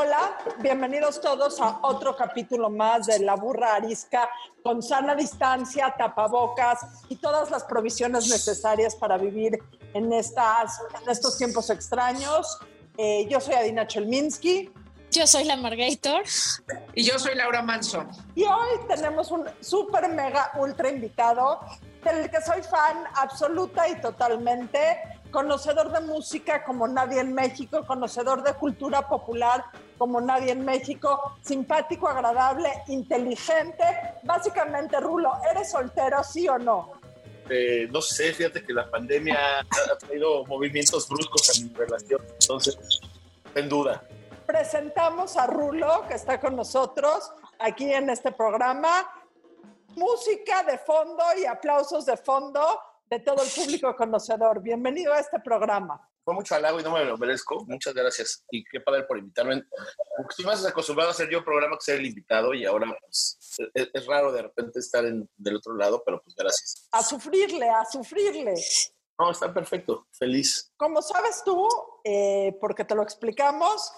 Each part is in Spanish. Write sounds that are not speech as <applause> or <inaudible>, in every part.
Hola, bienvenidos todos a otro capítulo más de La Burra Arisca con sana distancia, tapabocas y todas las provisiones necesarias para vivir en, estas, en estos tiempos extraños. Eh, yo soy Adina Chelminsky. Yo soy la Margator. Y yo soy Laura Manson. Y hoy tenemos un súper mega ultra invitado del que soy fan absoluta y totalmente conocedor de música como nadie en México, conocedor de cultura popular como nadie en México, simpático, agradable, inteligente. Básicamente, Rulo, ¿eres soltero, sí o no? Eh, no sé, fíjate que la pandemia ha traído movimientos bruscos a mi relación, entonces, en duda. Presentamos a Rulo, que está con nosotros aquí en este programa. Música de fondo y aplausos de fondo de todo el público conocedor. Bienvenido a este programa. Fue mucho halago y no me lo merezco. Muchas gracias. Y qué padre por invitarme. Porque estoy más acostumbrado a hacer yo programa que ser el invitado y ahora pues, es, es, raro de repente estar en, del otro lado, pero pues gracias. A sufrirle, a sufrirle. No, está perfecto. Feliz. Como sabes tú, eh, porque te lo explicamos,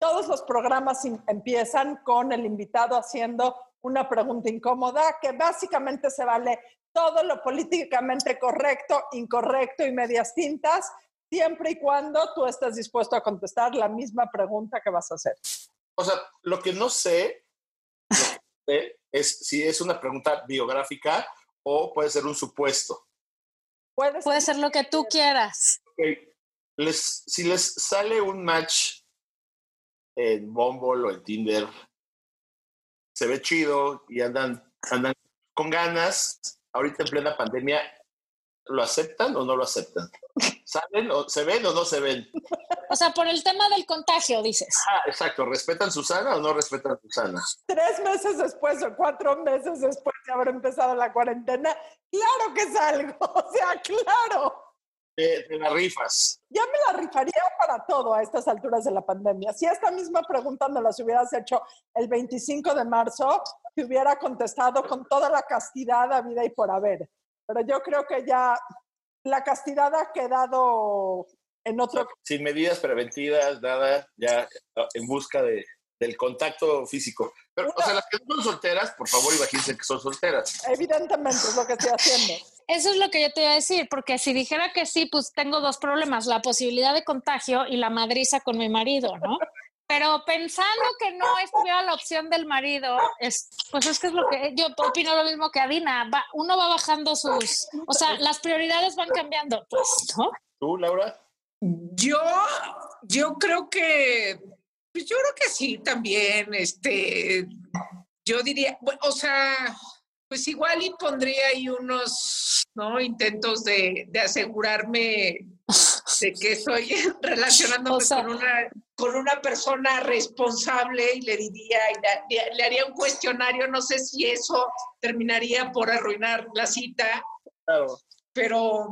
todos los programas empiezan con el invitado haciendo una pregunta incómoda que básicamente se vale todo lo políticamente correcto, incorrecto y medias tintas, siempre y cuando tú estés dispuesto a contestar la misma pregunta que vas a hacer. O sea, lo que no sé, que sé es si es una pregunta biográfica o puede ser un supuesto. Puede ser, puede ser lo que tú quieras. Okay. Les, si les sale un match en Bumble o en Tinder, se ve chido y andan, andan con ganas, ahorita en plena pandemia, ¿lo aceptan o no lo aceptan? ¿Saben o se ven o no se ven? O sea, por el tema del contagio, dices. Ah, exacto. ¿Respetan Susana o no respetan Susana? Tres meses después o cuatro meses después de haber empezado la cuarentena, claro que salgo. <laughs> O sea, claro. Te, te, la rifas. Ya me la rifaría para todo a estas alturas de la pandemia. Si esta misma pregunta me las hubieras hecho el 25 de marzo, te hubiera contestado con toda la castidad a vida y por haber. Pero yo creo que ya la castidad ha quedado en otro... Sin medidas preventivas, nada, ya en busca de, del contacto físico. Pero, Una... o sea, las que son solteras, por favor, imagínense que son solteras. Evidentemente, es lo que estoy haciendo. Eso es lo que yo te iba a decir, porque si dijera que sí, pues tengo dos problemas, la posibilidad de contagio y la madriza con mi marido, ¿no? Pero pensando que no estuviera la opción del marido, es, pues es que es lo que yo opino lo mismo que Adina. Va, uno va bajando sus, o sea, las prioridades van cambiando, pues, ¿no? ¿Tú, Laura? Yo, yo creo que, pues yo creo que sí también. Este, yo diría, bueno, o sea, pues igual y pondría ahí unos, ¿no? Intentos de, de asegurarme de que estoy <laughs> relacionándome o sea, con, una, con una persona responsable y le diría, y le, le, haría un cuestionario, no sé si eso terminaría por arruinar la cita. Claro. Pero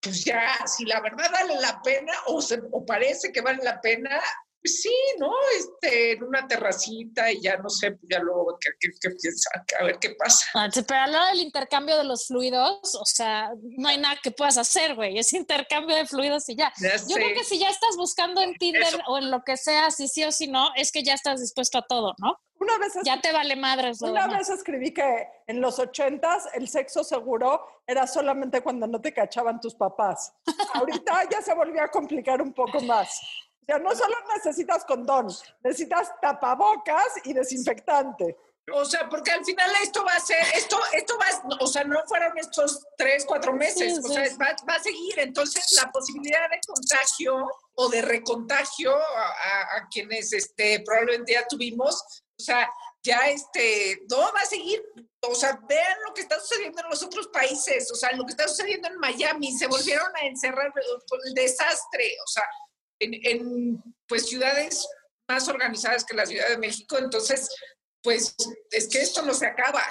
pues ya, si la verdad vale la pena o, se, o parece que vale la pena, sí, ¿no? Este, en una terracita y ya no sé, pues ya luego qué, qué, qué piensan, a ver qué pasa. Ah, pero a la hora del intercambio de los fluidos, o sea, no hay nada que puedas hacer, güey, es intercambio de fluidos y ya. ya Yo creo que si ya estás buscando en Tinder Eso. o en lo que sea, si sí o si no, es que ya estás dispuesto a todo, ¿no? Una vez ya te vale madres. Una demás. vez escribí que en los ochentas el sexo seguro era solamente cuando no te cachaban tus papás. Ahorita ya se volvió a complicar un poco más. O sea, no solo necesitas condón, necesitas tapabocas y desinfectante. O sea, porque al final esto va a ser, esto, esto va, o sea, no fueron estos tres, cuatro meses, sí, o sea, va, va, a seguir. Entonces, la posibilidad de contagio o de recontagio a, a, a quienes este, probablemente ya tuvimos, o sea, ya este, no va a seguir. O sea, vean lo que está sucediendo en los otros países, o sea, lo que está sucediendo en Miami, se volvieron a encerrar por el desastre, o sea, en, en pues ciudades más organizadas que la Ciudad de México, entonces, pues es que esto no se acaba.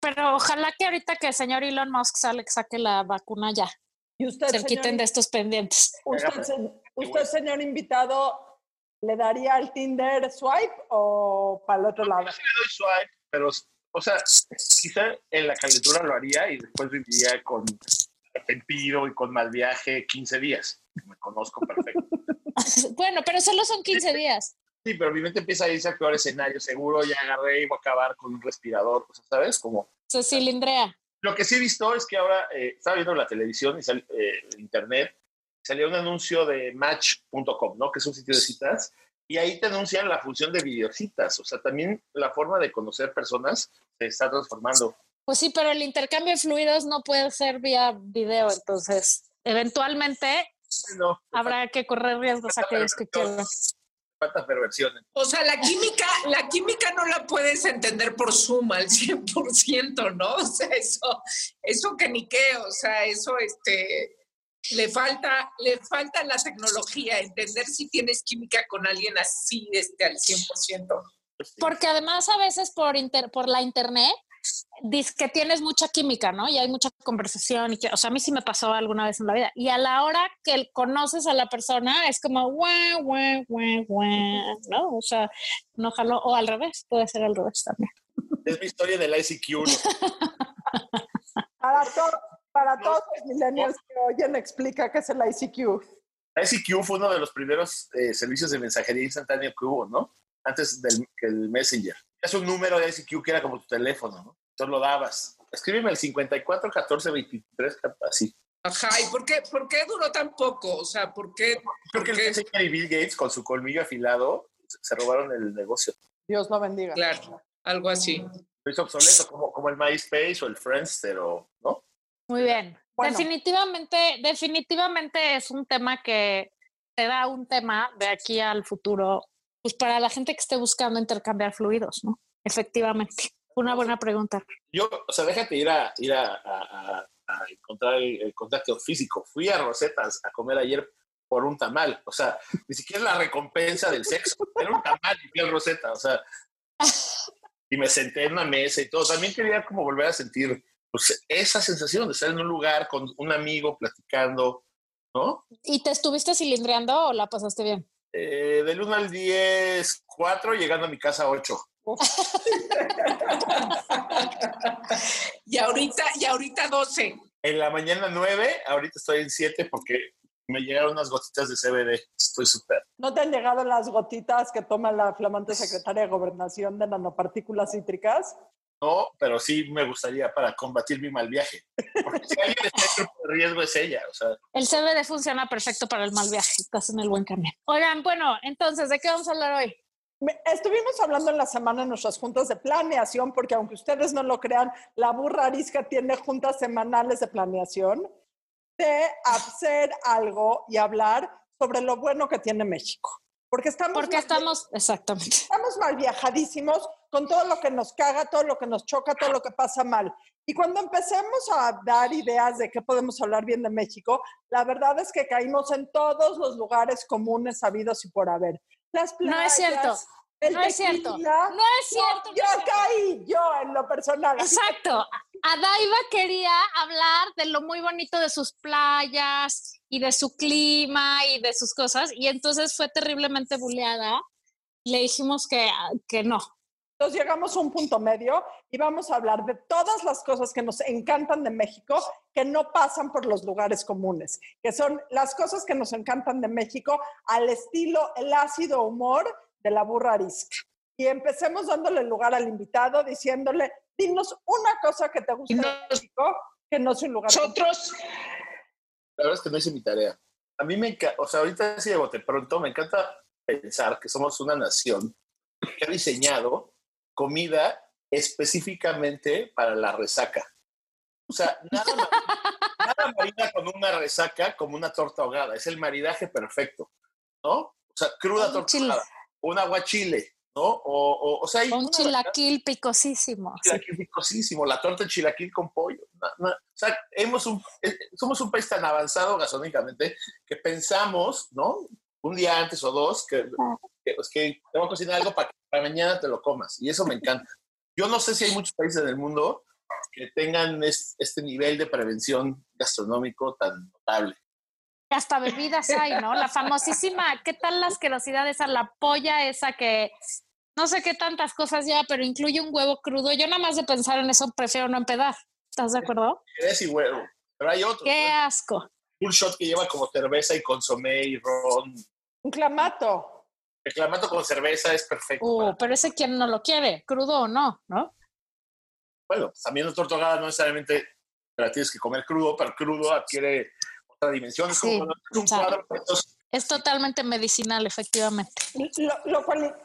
Pero ojalá que ahorita que el señor Elon Musk sale, saque la vacuna ya. Y usted, se señor, quiten de estos pendientes. usted, se- usted, señor invitado, ¿le daría al Tinder swipe o para el otro lado? Sí le doy swipe, pero, o sea, quizá en la calentura lo haría y después viviría con arrepentido y con mal viaje 15 días. Me conozco perfecto. <laughs> bueno, pero solo son 15 días. Sí, pero mi mente empieza a irse al peor escenario. Seguro ya agarré y voy a acabar con un respirador, o sea, ¿sabes? Como Se cilindrea. Lo que sí he visto es que ahora eh, estaba viendo la televisión y sal- eh, internet, salió un anuncio de match.com, ¿no? Que es un sitio de citas, y ahí te anuncian la función de videocitas. O sea, también la forma de conocer personas se está transformando. Pues sí, pero el intercambio de fluidos no puede ser vía video, entonces eventualmente No, habrá que correr riesgos a aquellos que quieran. falta perversión. O sea, la química, la química no la puedes entender por Zoom al 100%, ¿no? O sea, eso, eso que ni qué, o sea, eso, este, le falta, le falta la tecnología, entender si tienes química con alguien así, este, al 100%. Porque además a veces por, inter- por la internet dices que tienes mucha química, ¿no? Y hay mucha conversación. Y que, o sea, a mí sí me pasó alguna vez en la vida. Y a la hora que conoces a la persona es como, guau, guau, guau, guau, ¿no? O sea, no jaló. O al revés, puede ser al revés también. Es mi historia del ICQ. ¿no? <laughs> Para, to- para todos los millennials que oyen, explica qué es el ICQ. ICQ fue uno de los primeros eh, servicios de mensajería instantánea que hubo, ¿no? Antes del que el Messenger. Es un número de ICQ que era como tu teléfono, ¿no? Entonces lo dabas. Escríbeme el 54 14 23, así. Ajá, ¿y por qué, por qué duró tan poco? O sea, ¿por qué? Porque el Messenger y Bill Gates, con su colmillo afilado, se robaron el negocio. Dios lo bendiga. Claro, algo así. Lo hizo obsoleto, como, como el MySpace o el Friendster, o, ¿no? Muy bien. Bueno. Definitivamente, definitivamente es un tema que te da un tema de aquí al futuro, pues para la gente que esté buscando intercambiar fluidos, ¿no? Efectivamente. Una buena pregunta. Yo, o sea, déjate ir a, ir a, a- a- encontrar el, el contacto físico. Fui a Rosetas a comer ayer por un tamal. O sea, ni siquiera la recompensa del sexo. Era un tamal y fui a Rosetta. O sea, <laughs> y me senté en una mesa y todo. También quería como volver a sentir pues, esa sensación de estar en un lugar con un amigo platicando, ¿no? ¿Y te estuviste cilindreando o la pasaste bien? Eh, del 1 al 10, 4, llegando a mi casa 8. <laughs> Y ahorita, y ahorita 12. En la mañana 9, ahorita estoy en 7 porque me llegaron unas gotitas de CBD. Estoy súper. ¿No te han llegado las gotitas que toma la flamante secretaria de Gobernación de nanopartículas cítricas? No, pero sí me gustaría para combatir mi mal viaje. Porque si alguien está en grupo de riesgo es ella. O sea, El CBD funciona perfecto para el mal viaje. Estás en el buen camino. Oigan, bueno, entonces, ¿de qué vamos a hablar hoy? Estuvimos hablando en la semana en nuestras juntas de planeación, porque aunque ustedes no lo crean, la burra arisca tiene juntas semanales de planeación, de hacer algo y hablar sobre lo bueno que tiene México. Porque estamos, Porque mal- estamos, exactamente. estamos mal viajadísimos con todo lo que nos caga, todo lo que nos choca, todo lo que pasa mal. Y cuando empecemos a dar ideas de qué podemos hablar bien de México, la verdad es que caímos en todos los lugares comunes sabidos y por haber. Las No es cierto. playas, el No es cierto. tequila. No es cierto. Yo, yo caí, yo en lo personal. Exacto. Adaiva quería hablar de lo muy bonito de sus playas y de su clima y de sus cosas, y entonces fue terriblemente buleada. Le dijimos que, que no. Entonces llegamos a un punto medio y vamos a hablar de todas las cosas que nos encantan de México que no pasan por los lugares comunes, que son las cosas que nos encantan de México al estilo el ácido humor de la burra arisca. Y empecemos dándole lugar al invitado diciéndole, dinos una cosa que te gusta de México que no es un lugar común. Nosotros, la verdad es que no hice mi tarea. A mí me encanta, o sea, ahorita sí de bote pronto, me encanta pensar que somos una nación que ha diseñado comida específicamente para la resaca. O sea, nada, <laughs> nada marida con una resaca como una torta ahogada. Es el maridaje perfecto, ¿no? O sea, cruda torta ahogada, un aguachile, ¿no? O, o, o sea, hay Un chilaquil picosísimo. sí. chilaquil picosísimo, la torta de chilaquil con pollo. O sea, hemos un, eh, somos un país tan avanzado gastronómicamente que pensamos, ¿no? Un día antes o dos, que, que, pues, que te voy a cocinar algo para que para mañana te lo comas. Y eso me encanta. Yo no sé si hay muchos países en el mundo que tengan este nivel de prevención gastronómico tan notable. Hasta bebidas hay, ¿no? La famosísima, ¿qué tal la asquerosidad esa, la polla esa que no sé qué tantas cosas ya, pero incluye un huevo crudo? Yo nada más de pensar en eso prefiero no empedar. ¿Estás de acuerdo? Es y huevo, pero hay otro. Qué asco. Un shot que lleva como cerveza y consomé y ron. Un clamato. El clamato con cerveza es perfecto. Uh, pero ese quien no lo quiere, crudo o no, ¿no? Bueno, también la tortogada no necesariamente la tienes que comer crudo, pero crudo adquiere otra dimensión. Es, como es totalmente medicinal, efectivamente. Lo, cual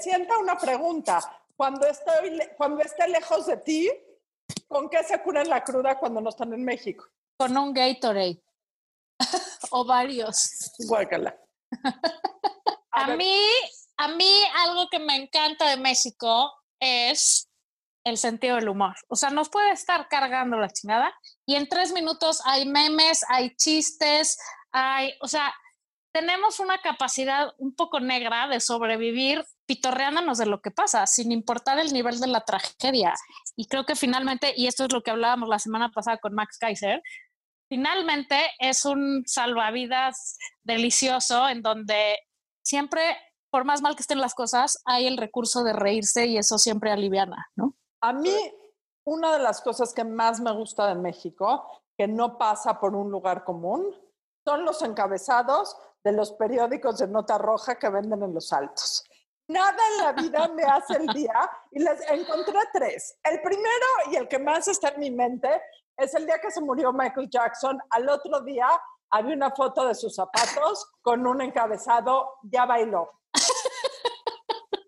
sienta una pregunta. Cuando, estoy, cuando esté lejos de ti, ¿con qué se curan la cruda cuando no están en México? Con un Gatorade. <laughs> o varios. Guácala. <laughs> A, mí, a mí algo que me encanta de México es el sentido del humor. O sea, nos puede estar cargando la chingada y en tres minutos hay memes, hay chistes, hay, o sea, tenemos una capacidad un poco negra de sobrevivir pitorreándonos de lo que pasa, sin importar el nivel de la tragedia. Y creo que finalmente, y esto es lo que hablábamos la semana pasada con Max Kaiser, finalmente es un salvavidas delicioso en donde siempre, por más mal que estén las cosas, hay el recurso de reírse y eso siempre aliviana, ¿no? A mí, una de las cosas que más me gusta de México, que no pasa por un lugar común, son los encabezados de los periódicos de nota roja que venden en los altos. Nada en la vida me hace el día y les encontré tres. El primero y el que más está en mi mente es el día que se murió Michael Jackson. Al otro día había una foto de sus zapatos con un encabezado, ya bailó.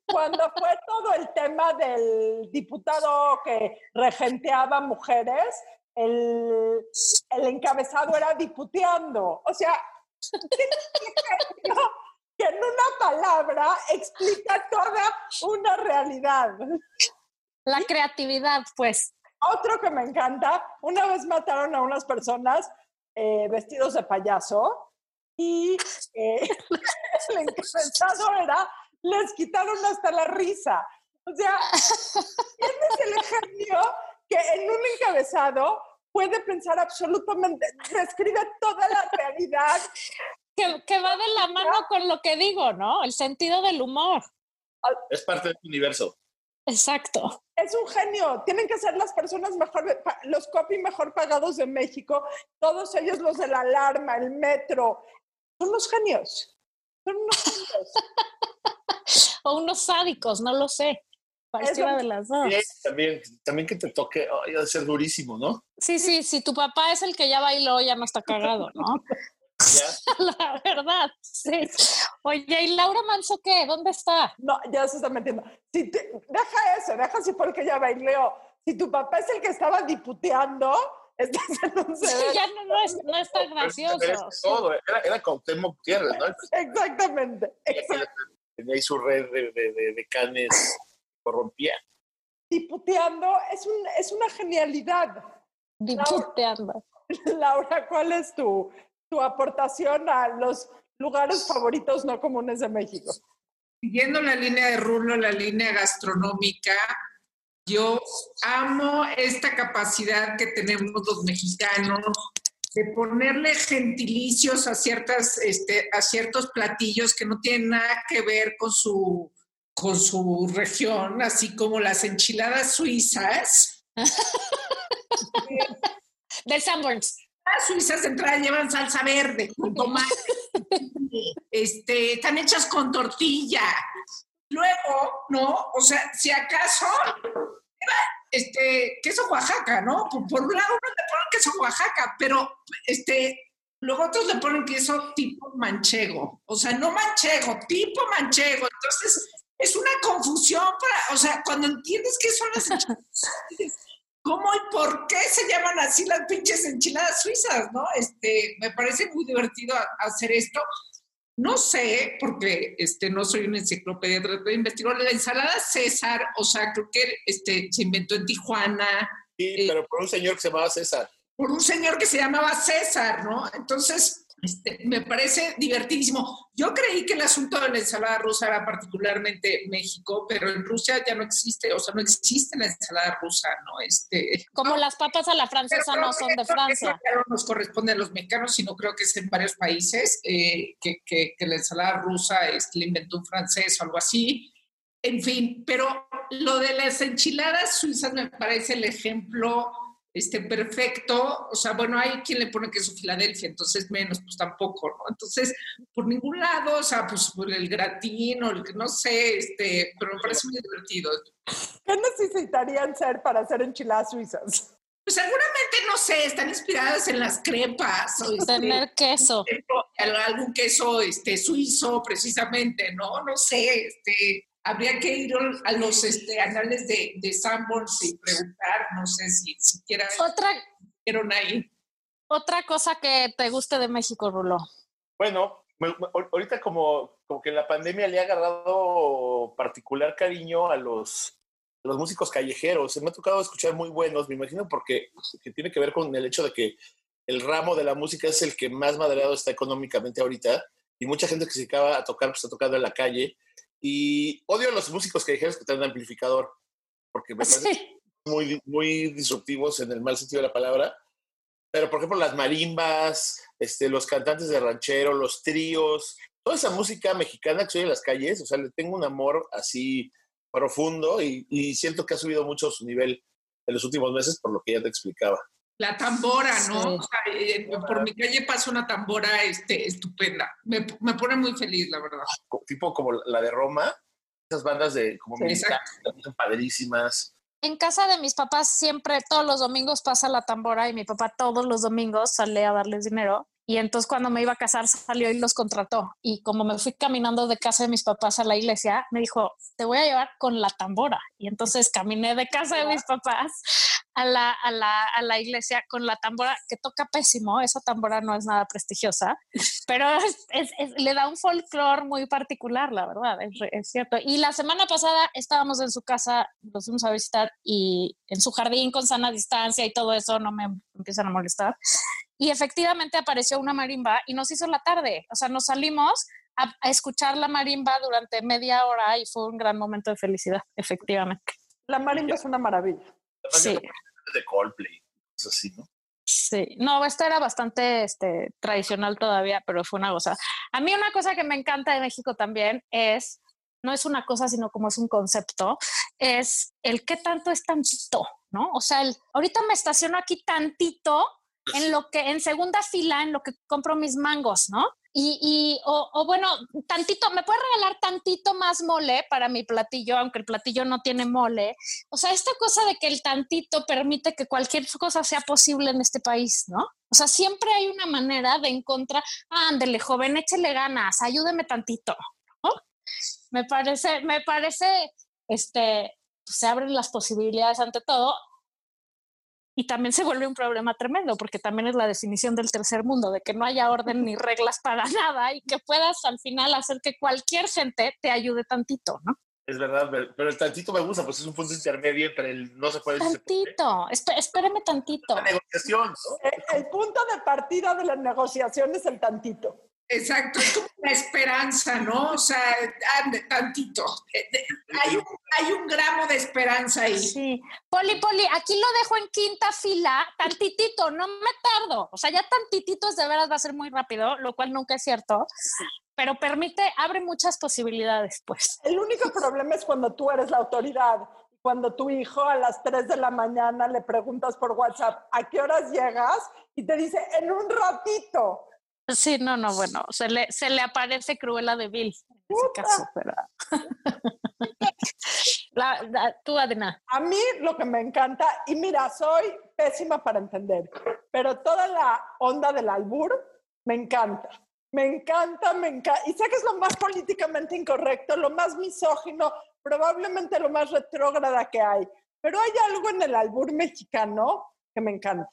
Cuando fue todo el tema del diputado que regenteaba mujeres, el, el encabezado era diputeando. O sea, que en una palabra explica toda una realidad. La creatividad, pues. Otro que me encanta, una vez mataron a unas personas eh, vestidos de payaso y eh, <laughs> el encabezado era, les quitaron hasta la risa. O sea, ¿quién es el genio que en un encabezado puede pensar absolutamente, describe toda la realidad? Que, que va de la mano con lo que digo, ¿no? El sentido del humor. Es parte del universo. Exacto. Es un genio. Tienen que ser las personas mejor, los copy mejor pagados de México. Todos ellos, los de la alarma, el metro. Son unos genios. Son unos genios. <laughs> o unos sádicos, no lo sé. Cualquiera de las dos. también, también que te toque, ay, de ser durísimo, ¿no? Sí, sí, si tu papá es el que ya bailó, ya no está cagado, ¿no? <laughs> <laughs> La verdad, sí. Oye, ¿y Laura Manso qué? ¿Dónde está? No, ya se está metiendo. Si deja eso, deja así porque ya bailó. Si tu papá es el que estaba diputeando, <laughs> estás en un sí, ya no, no, es, no es tan gracioso. todo, era, era Cuauhtémoc Gutiérrez, ¿no? <laughs> Exactamente. Tenía ahí su red de, de, de, canes corrompía. Diputeando es, un, es una genialidad. Diputeando. Laura, Laura, ¿cuál es tu, tu aportación a los lugares favoritos no comunes de México? Siguiendo la línea de Rulo, la línea gastronómica, yo amo esta capacidad que tenemos los mexicanos de ponerle gentilicios a, ciertas, este, a ciertos platillos que no tienen nada que ver con su, con su región, así como las enchiladas suizas. <laughs> de Sanborns. Las suizas de entrada llevan salsa verde con tomate. <laughs> este, están hechas con tortilla. Luego, ¿no? O sea, si acaso, este, queso Oaxaca, ¿no? Por, un lado uno le ponen queso Oaxaca, pero este, luego otros le ponen queso tipo manchego. O sea, no manchego, tipo manchego. Entonces, es una confusión para, o sea, cuando entiendes qué son las <laughs> ¿Cómo y por qué se llaman así las pinches enchiladas suizas, no? Este, me parece muy divertido hacer esto. No sé, porque este, no soy una enciclopedia, de investigar la ensalada César, o sea, creo que este, se inventó en Tijuana. Sí, eh, pero por un señor que se llamaba César. Por un señor que se llamaba César, ¿no? Entonces, Este, me parece divertidísimo. Yo creí que el asunto de la ensalada rusa era particularmente México, pero en Rusia ya no existe, o sea, no existe la ensalada rusa, ¿no? Este, Como las papas a la francesa no son de Francia. No nos corresponde a los mexicanos, sino creo que es en varios países eh, que, que, que, la ensalada rusa es, la inventó un francés o algo así. En fin, pero lo de las enchiladas suizas me parece el ejemplo este, perfecto, o sea, bueno, hay quien le pone queso Filadelfia, entonces menos, pues tampoco, ¿no? Entonces, por ningún lado, o sea, pues por el gratín o el que no sé, este, pero me parece muy divertido. ¿Qué necesitarían ser para hacer enchiladas suizas? Pues seguramente, no sé, están inspiradas en las crepas. O este, Tener queso. Algún queso este, suizo, precisamente, ¿no? No sé, este, habría que ir a los este, anales de, de Sanborns y preguntar, no sé si siquiera otra ahí. Otra cosa que te guste de México, Rulo. Bueno, ahorita como, como que la pandemia le ha agarrado particular cariño a los, los músicos callejeros. Se me ha tocado escuchar muy buenos, me imagino, porque que tiene que ver con el hecho de que el ramo de la música es el que más madreado está económicamente ahorita y mucha gente que se acaba a tocar, pues está tocando en la calle y odio a los músicos que dijeron que tienen amplificador, porque me parecen muy, muy disruptivos en el mal sentido de la palabra. Pero, por ejemplo, las marimbas, este, los cantantes de ranchero, los tríos, toda esa música mexicana que se oye en las calles, o sea, le tengo un amor así profundo y, y siento que ha subido mucho su nivel en los últimos meses, por lo que ya te explicaba. La tambora, ¿no? Eh, por mi calle pasa una tambora este, estupenda. Me, me, pone muy feliz, la verdad. Tipo como la de Roma, esas bandas de como sí, son padrísimas. En casa de mis papás siempre, todos los domingos pasa la tambora y mi papá todos los domingos sale a darles dinero. Y entonces cuando me iba a casar salió y los contrató. Y como me fui caminando de casa de mis papás a la iglesia, me dijo, te voy a llevar con la tambora. Y entonces caminé de casa de mis papás a la, a la, a la iglesia con la tambora, que toca pésimo, esa tambora no es nada prestigiosa, <laughs> pero es, es, le da un folclore muy particular, la verdad, es, cierto. Y la semana pasada estábamos en su casa, los fuimos a visitar y en su jardín con sana distancia y todo eso, no me empiezan a molestar. Y efectivamente apareció una marimba y nos hizo la tarde, o sea, nos salimos a, a escuchar la marimba durante media hora y fue un gran momento de felicidad, efectivamente. La marimba es una maravilla. Sí. De Coldplay, es así, ¿no? Sí, no, esta era bastante este, tradicional todavía, pero fue una cosa. A mí una cosa que me encanta de México también es, no es una cosa, sino como es un concepto, es el qué tanto es tantito, ¿no? O sea, el, ahorita me estaciono aquí tantito en lo que, en segunda fila, en lo que compro mis mangos, ¿no? Y, y o, o, bueno, tantito, ¿me puedes regalar tantito más mole para mi platillo, aunque el platillo no tiene mole? O sea, esta cosa de que el tantito permite que cualquier cosa sea posible en este país, ¿no? O sea, siempre hay una manera de encontrar, ándele, joven, échele ganas, ayúdeme tantito, ¿no? Me parece, me parece, este, se abren las posibilidades ante todo y también se vuelve un problema tremendo, porque también es la definición del tercer mundo, de que no haya orden ni reglas para <laughs> nada y que puedas al final hacer que cualquier gente te ayude tantito, ¿no? Es verdad, pero el tantito me gusta, pues es un punto intermedio entre el no se puede... Tantito, se espéreme tantantito. La negociación, ¿no? el, el punto de partida de la negociación es el tantito. Exacto, es como la esperanza, ¿no? O sea, ande, tantito. Hay un, hay un gramo de esperanza ahí. Sí. Poli, Poli, aquí lo dejo en quinta fila, tantitito, no me tardo. O sea, ya tantitito es de veras va a ser muy rápido, lo cual nunca es cierto. Pero permite, abre muchas posibilidades, pues. El único problema es cuando tú eres la autoridad. Cuando tu hijo a las 3 de la mañana le preguntas por WhatsApp, ¿a qué horas llegas? Y te dice, en un ratito. Sí, no, no, bueno, se le, se le aparece Cruella de Bill en ese caso, pero... <laughs> la, la, tú, Adena. A mí lo que me encanta, y mira, soy pésima para entender, pero toda la onda del albur me encanta. Me encanta, me encanta. Y sé que es lo más políticamente incorrecto, lo más misógino, probablemente lo más retrógrada que hay. Pero hay algo en el albur mexicano que me encanta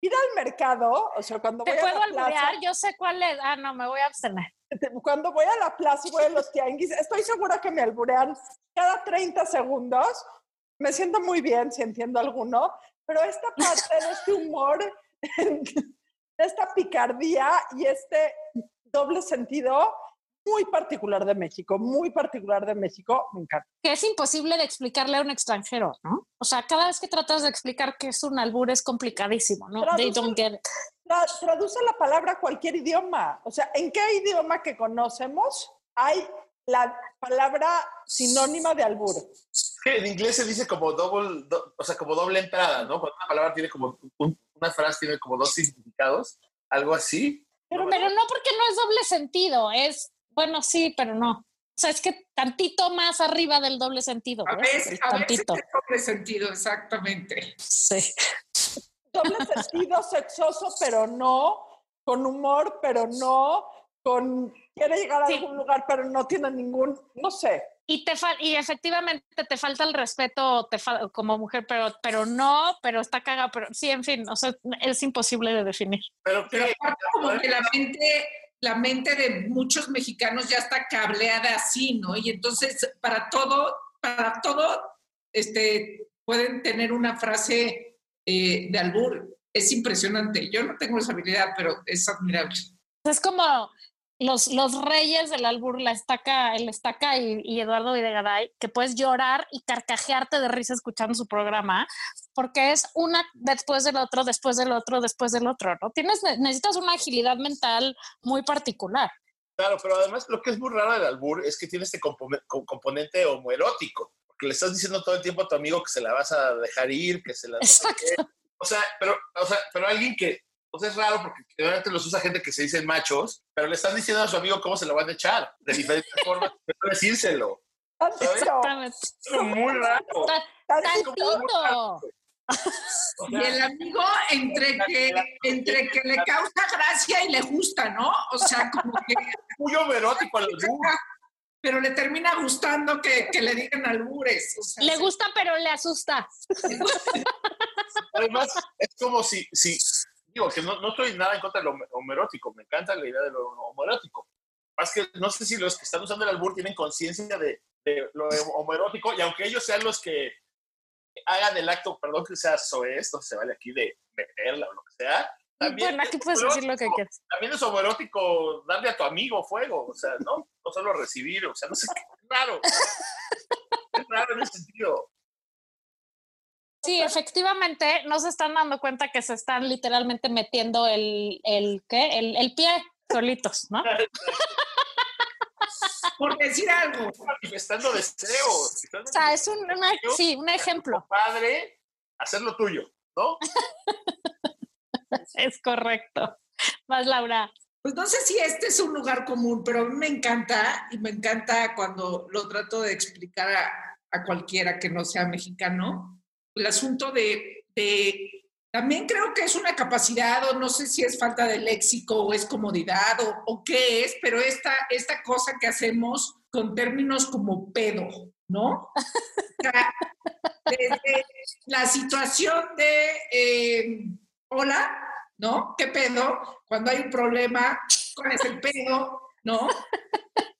ir al mercado, o sea, cuando ¿Te voy puedo a la plaza? Yo sé cuál es. Ah, no, me voy a abstener. cuando voy a la plaza y voy a los tianguis, estoy segura que me alburean cada 30 segundos. Me siento muy bien si entiendo alguno, pero esta <laughs> parte de este humor <laughs> esta picardía y este doble sentido muy particular de México, muy particular de México, me encanta. Que es imposible de explicarle a un extranjero, ¿no? O sea, cada vez que tratas de explicar que es un albur es complicadísimo, ¿no? They don't get it. Tra- traduce la palabra a cualquier idioma. O sea, ¿en qué idioma que conocemos hay la palabra sinónima de albur? Que en inglés se dice como double, do- o sea, como doble entrada, ¿no? Cuando una palabra tiene como, un- una frase tiene como dos significados, algo así. Pero, pero no porque no es doble sentido, es, bueno, sí, pero no. O sea, es que tantito más arriba del doble sentido. A veces, El a veces tantito. es doble sentido, exactamente. Sí. Doble <laughs> sentido sexoso, pero no, con humor, pero no, con quiere llegar a Sí. algún lugar, pero no tiene ningún, no sé. Y, te fal- y efectivamente te falta el respeto te fal- como mujer, pero, pero no, pero está cagado, pero sí, en fin, o sea, es imposible de definir. Pero Pero aparte como que la mente, la mente de muchos mexicanos ya está cableada así, ¿no? Y entonces para todo, para todo, este, pueden tener una frase eh, de albur. Es impresionante. Yo no tengo esa habilidad, pero es admirable. Es como los, los reyes del albur, la estaca, el estaca y, y Eduardo Videgaray, que puedes llorar y carcajearte de risa escuchando su programa, porque es una después del otro, después del otro, después del otro, ¿no? Tienes, necesitas una agilidad mental muy particular. Claro, pero además lo que es muy raro del albur es que tiene este compone- co- componente homoerótico, porque le estás diciendo todo el tiempo a tu amigo que se la vas a dejar ir, que se la... no sé. O sea, pero, o sea, pero alguien que, o sea, es raro porque generalmente los usa gente que se dicen machos, pero le están diciendo a su amigo cómo se lo van a echar, de diferentes <laughs> formas, pero decírselo. Tantito, Exactamente. Es muy raro. Ta- tantito. Y el amigo entre que, entre que le causa gracia y le gusta, ¿no? O sea, como que muy homoerótico al albur. pero le termina gustando que, que le digan albures. O sea, Le gusta, pero le asusta. Además, es como si, si digo, que no, no estoy nada en contra de lo homoerótico, me encanta la idea de lo homoerótico. Más que no sé si los que están usando el albur tienen conciencia de, de lo homoerótico, y aunque ellos sean los que hagan el acto, perdón que sea soez, no se vale aquí de meterla o lo que sea, también, Bueno, aquí es puedes decir lo que quieras. también es homoerótico darle a tu amigo fuego, o sea, no, no solo recibir, o sea, no sé qué, es raro. Es raro en ese sentido. Sí, efectivamente, no se están dando cuenta que se están literalmente metiendo el, el, ¿qué? El, el pie solitos, ¿no? <laughs> por decir algo. Manifestando deseos. O sea, es un, una- sí, un ejemplo. padre, hacer lo tuyo, ¿no? <laughs> Es correcto. Más Laura. Pues no sé si este es un lugar común, pero a mí me encanta y me encanta cuando lo trato de explicar a, a cualquiera que no sea mexicano, el asunto de, también creo que es una capacidad o no sé si es falta de léxico o es comodidad o, qué es, pero esta, esta cosa que hacemos con términos como pedo, ¿no? Desde la situación de, eh, hola, ¿no? ¿Qué pedo? Cuando hay un problema, ¿cuál es el pedo? ¿No?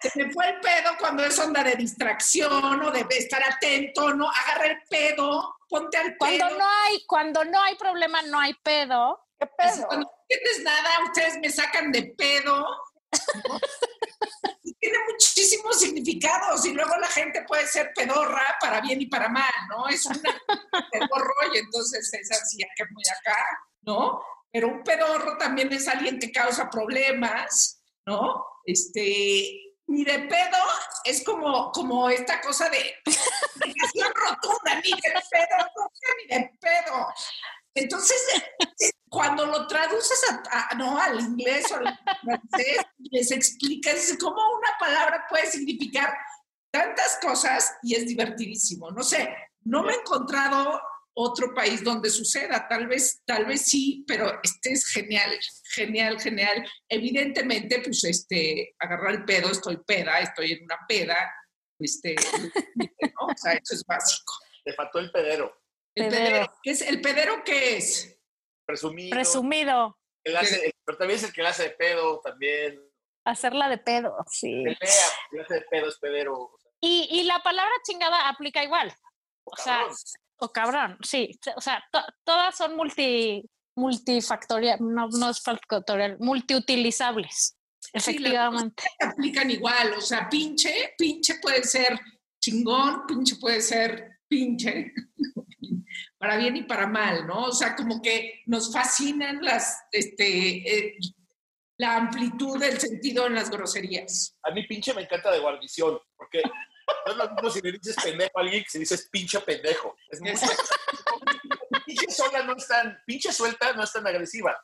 Se me fue el pedo cuando es onda de distracción o de estar atento, ¿no? Agarra el pedo, ponte al Cuando pedo. no hay, cuando no hay problema, no hay pedo. ¿Qué Así, pedo? Cuando no entiendes nada, ustedes me sacan de pedo. ¿no? <laughs> Y tiene muchísimos significados y luego la gente puede ser pedorra para bien y para mal, ¿no? Es una <laughs> pedorro y entonces es así, acá muy acá, ¿no? Pero un pedorro también es alguien que causa problemas, ¿no? Este, ni de pedo es como, como esta cosa de negación rotunda, ni de pedo, ni de pedo. Entonces, eh, cuando lo traduces a, a- no, al inglés o al francés, les explicas cómo una palabra puede significar tantas cosas y es divertidísimo. No sé, no me he encontrado otro país donde suceda, tal vez, tal vez sí, pero este es genial, genial, genial. Evidentemente, pues este, agarrar el pedo, estoy peda, estoy en una peda, este, ¿no? O sea, eso es básico. Le faltó el pedero. El Pedero. pedero, ¿qué es, ¿El pedero qué es? Presumido. Presumido. el hace- pero también es el que le hace de pedo, también. Hacerla de pedo, sí. Pelea, el que hace de pedo es pedero. o sea, Y, y la palabra chingada aplica igual. O sea, cabrón. o cabrón, sí. O sea, to- todas son multi, multifactorial, no, no es factorial, multiutilizables. Efectivamente. Sí, aplican igual, o sea, pinche, pinche puede ser chingón, pinche puede ser pinche, <laughs> para bien y para mal, ¿no? O sea, como que nos fascinan las, este, eh, la amplitud del sentido en las groserías. A mí pinche me encanta de guarnición, porque no es lo mismo si le dices pendejo a alguien que si dices pinche pendejo. Es muy <laughs> pinche sola no es tan, pinche suelta no es tan agresiva.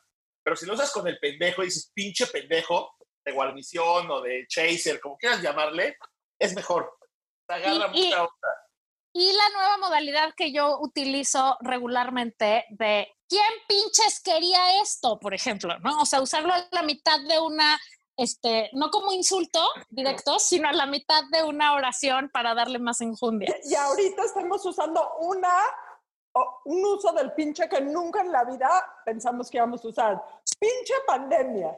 Pero si lo usas con el pendejo y dices pinche pendejo, de guarnición o de chaser, como quieras llamarle, es mejor. Te agarra Y- mucha onda. Y la nueva modalidad que yo utilizo regularmente de ¿quién pinches quería esto? Por ejemplo, ¿no? O sea, usarlo a la mitad de una, este, no como insulto directo, sino a la mitad de una oración para darle más enjundia. Y ahorita estamos usando una, un uso del pinche que nunca en la vida pensamos que íbamos a usar. Pinche pandemia.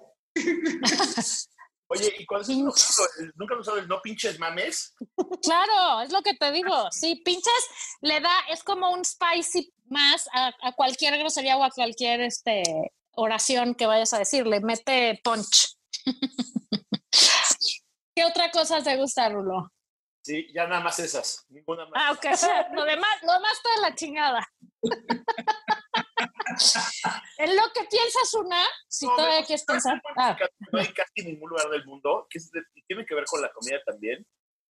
Oye, y cuando el- nunca han usado el no pinches mames, Claro, es lo que te digo. Sí, pinches le da, es como un spicy más a, a cualquier grosería o a cualquier este, oración que vayas a decir, le mete punch. <laughs> ¿Qué otra cosa te gusta, Rulo? sí, ya nada más esas, ninguna más. Ah, ok. <laughs> Lo demás, lo demás está de la chingada. <laughs> en lo que piensas una, si No, todavía quieres ¿sabes pensar. Ah, No hay casi ningún lugar del mundo, que es de- tiene que ver con la comida también.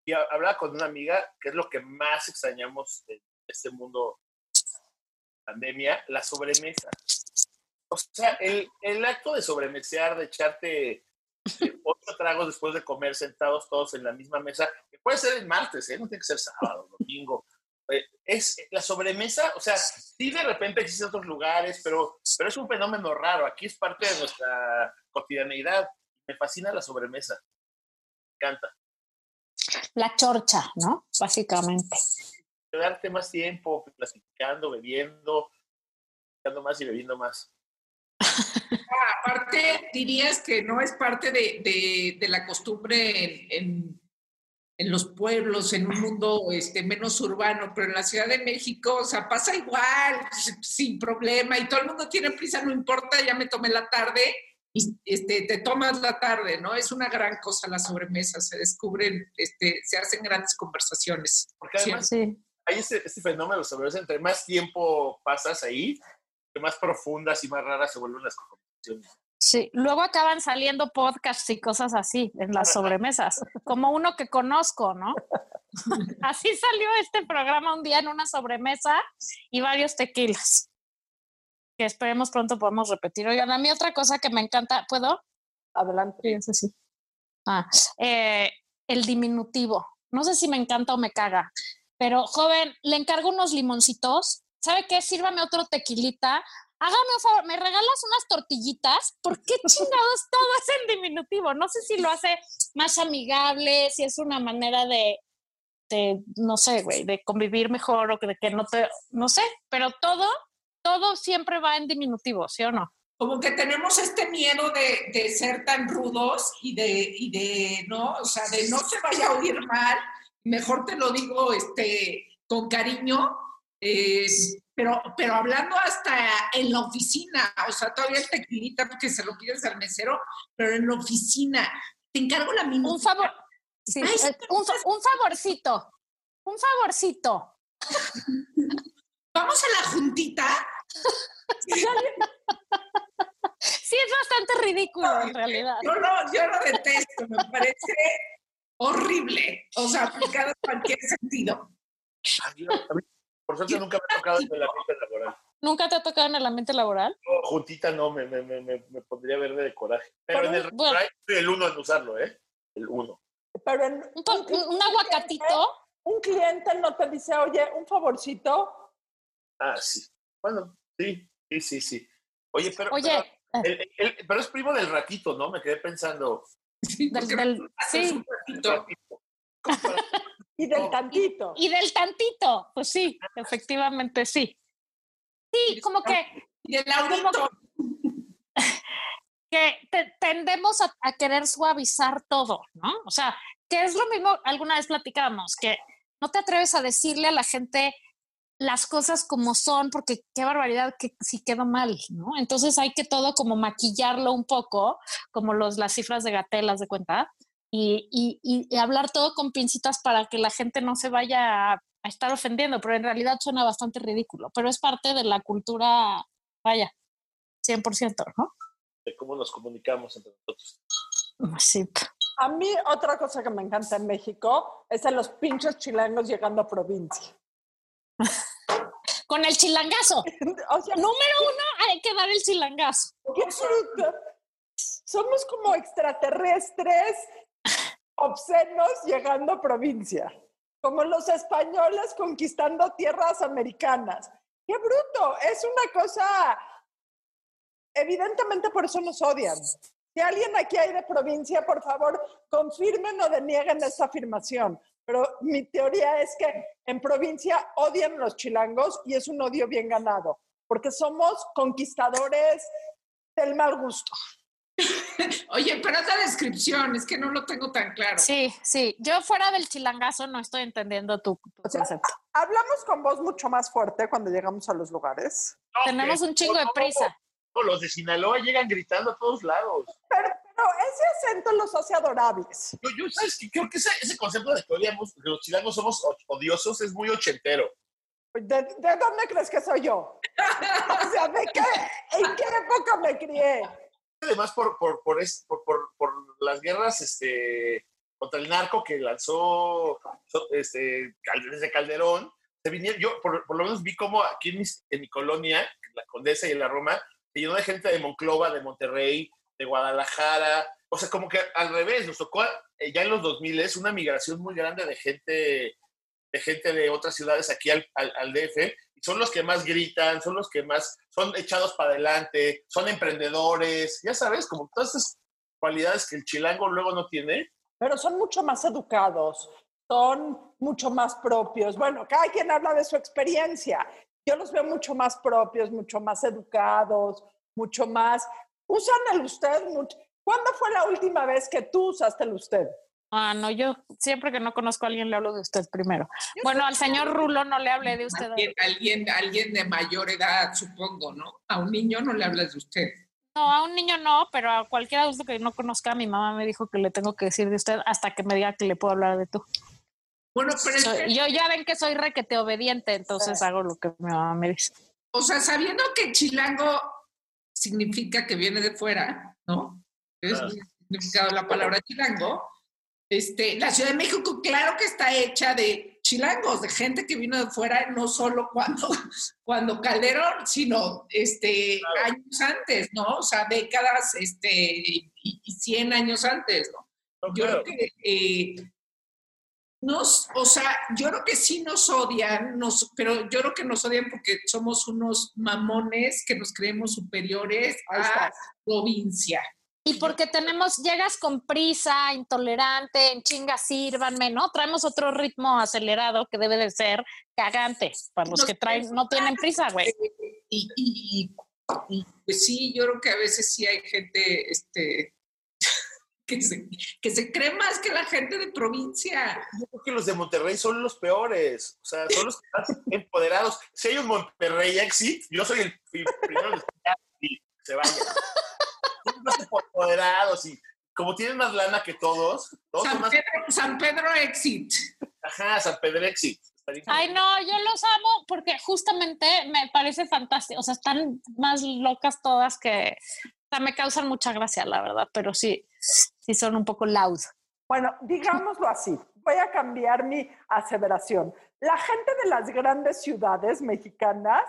Y ha- hablaba con una amiga, que es lo que más extrañamos en este mundo pandemia, la sobremesa. O sea, el, el acto de sobremesear, de echarte eh, ocho tragos después de comer sentados todos en la misma mesa, que puede ser el martes, ¿eh? no tiene que ser sábado, domingo. Eh, es la sobremesa, o sea, sí de repente existen otros lugares, pero, pero es un fenómeno raro. Aquí es parte de nuestra cotidianeidad. Me fascina la sobremesa. Me encanta. la chorcha, ¿no? Básicamente. Quedarte más tiempo platicando, bebiendo, platicando más y bebiendo más. Aparte, dirías que no es parte de, de- de la costumbre en, en- en los pueblos, en un mundo este, menos urbano, pero en la Ciudad de México, o sea, pasa igual, s- sin problema, y todo el mundo tiene prisa, no importa, ya me tomé la tarde, y este, te tomas la tarde, ¿no? Es una gran cosa la sobremesa, se descubren, este, se hacen grandes conversaciones. Porque además Sí. hay este, este fenómeno de sobremesa, entre más tiempo pasas ahí, más profundas y más raras se vuelven las conversaciones. Sí, luego acaban saliendo podcasts y cosas así en las sobremesas, como uno que conozco, ¿no? <laughs> Así salió este programa un día en una sobremesa y varios tequilas, que esperemos pronto podamos repetir. Oigan, a mí otra cosa que me encanta, ¿puedo? Adelante. Sí, sí. Ah, eh, el diminutivo. No sé si me encanta o me caga, pero joven, le encargo unos limoncitos. ¿Sabe qué? Sírvame otro tequilita. Hágame un favor, ¿me regalas unas tortillitas? ¿Por qué <laughs> chingados todo es en diminutivo? No sé si lo hace más amigable, si es una manera de, de no sé, güey, de convivir mejor o de que no te, no sé, pero todo, todo siempre va en diminutivo, ¿sí o no? como que tenemos este miedo de, de ser tan rudos y de, y de, ¿no? O sea, de no se vaya a oír mal, mejor te lo digo este, con cariño, eh, pero, pero hablando hasta en la oficina, o sea, todavía el tequilita porque se lo pides al mesero, pero en la oficina, te encargo la misma. Un favor, sí, Ay, sí, eh, un, fa- un favorcito, un favorcito. Vamos a la juntita. Sí, es bastante ridículo en realidad. Yo lo, yo lo detesto, me parece horrible, o sea, aplicado en cualquier sentido. A mí- a mí, por suerte nunca me ha tocado en el ambiente laboral. ¿Nunca te ha tocado en el ambiente laboral? No, juntita no, me, me, me, me, me pondría verde de coraje. Pero en el Bueno. restaurante soy el uno en usarlo, ¿eh? El uno. Pero en Un, po- un- un aguacatito. un cliente no te dice, oye, un favorcito. Ah, sí. Bueno, sí, sí, sí, sí. Oye, pero, Oye, eh, pero, el- el- pero es primo del ratito, ¿no? Me quedé pensando. Sí, del, del- sí, ratito. <laughs> ¿Cómo para- Y del No. tantito. y del tantito, pues sí, efectivamente sí. Sí, como que, Y el audito. que te- tendemos a, a querer suavizar todo, ¿no? O sea, que es lo mismo, alguna vez platicábamos, que no te atreves a decirle a la gente las cosas como son, porque qué barbaridad que sí quedó mal, ¿no? Entonces hay que todo como maquillarlo un poco, como los, las cifras de Gatelas de cuenta, y, y, y hablar todo con pincitas para que la gente no se vaya a, a estar ofendiendo, pero en realidad suena bastante ridículo, pero es parte de la cultura, vaya, 100%, ¿no? De cómo nos comunicamos entre nosotros. Sí. A mí otra cosa que me encanta en México es a los pinches chilangos llegando a provincia. Con el chilangazo. <laughs> O sea, Número uno, hay que dar el chilangazo. qué. Somos como extraterrestres obscenos llegando a provincia, como los españoles conquistando tierras americanas. ¡Qué bruto! Es una cosa, evidentemente por eso nos odian. Si alguien aquí hay de provincia, por favor, confirmen o denieguen esta afirmación. Pero mi teoría es que en provincia odian los chilangos y es un odio bien ganado, porque somos conquistadores del mal gusto. <laughs> Oye, pero esa descripción es que no lo tengo tan claro. Sí, sí. Yo fuera del chilangazo no estoy entendiendo tu, tu O sea, concepto. Hablamos con voz mucho más fuerte cuando llegamos a los lugares. No, Tenemos un chingo de no, prisa. no, los de Sinaloa llegan gritando a todos lados. Pero, pero ese acento los hace adorables. Yo, yo ¿sabes qué? Creo que ese, ese concepto de que odiamos, que los chilangos somos odiosos es muy ochentero. ¿De, de dónde crees que soy yo? O sea, ¿de qué, ¿en qué época me crié? Además, por, por, por, es- por, por- las guerras este, contra el narco que lanzó este, desde Calderón, se vinieron, yo por, lo menos vi como aquí en, mis- en mi colonia, la Condesa y en la Roma, se llenó de gente de Monclova, de Monterrey, de Guadalajara, o sea, como que al revés, nos tocó eh, ya en los 2000 es una migración muy grande de gente de gente de otras ciudades aquí al, al, DF, son los que más gritan, son los que más son echados para adelante, son emprendedores, ya sabes, como todas esas cualidades que el chilango luego no tiene. Pero son mucho más educados, son mucho más propios. Bueno, cada quien habla de su experiencia. Yo los veo mucho más propios, mucho más educados, mucho más... Usan el usted mucho. ¿Cuándo fue la última vez que tú usaste el usted? Ah, no, yo siempre que no conozco a alguien le hablo de usted primero. Bueno, al señor Rulo no le hablé de usted. Alguien, alguien, alguien de mayor edad, supongo, ¿no? A un niño no le hablas de usted. No, a un niño no, pero a cualquier adulto que no conozca, mi mamá me dijo que le tengo que decir de usted hasta que me diga que le puedo hablar de tú. Bueno, pero Soy- yo ya ven que soy requete obediente, entonces hago lo que mi mamá me dice. o sea, sabiendo que chilango significa que viene de fuera, ¿no? Es Ah. el significado de la palabra chilango. Este, la Ciudad de México, claro que está hecha de chilangos, de gente que vino de fuera, no solo cuando, <laughs> cuando Calderón, sino este, años antes, ¿no? O sea, décadas este, y, y 100 años antes, ¿no? No, Yo claro. creo que eh, nos, o sea, yo creo que sí nos odian, nos, pero yo creo que nos odian porque somos unos mamones que nos creemos superiores a estás. provincia. Y porque tenemos, llegas con prisa, intolerante, en chinga, sírvanme, ¿no? Traemos otro ritmo acelerado que debe de ser cagante para los que traen, no tienen prisa, güey. Y, y- y, pues sí, yo creo que a veces sí hay gente este, <laughs> que, se, que se cree más que la gente de provincia. Yo creo que los de Monterrey son los peores, o sea, son los que más <laughs> empoderados. Si hay un Monterrey exit, yo soy el pri- primero en y se vaya. Empoderados y como tienen más lana que todos, todos San más... Pedro, San Pedro Exit. Ajá, San Pedro exit. Ay, no, yo los amo porque justamente me parece fantástico. O sea, están más locas todas que. O sea, me causan mucha gracia, la verdad, pero sí, sí son un poco loud. Bueno, digámoslo así. Voy a cambiar mi aseveración. La gente de las grandes ciudades mexicanas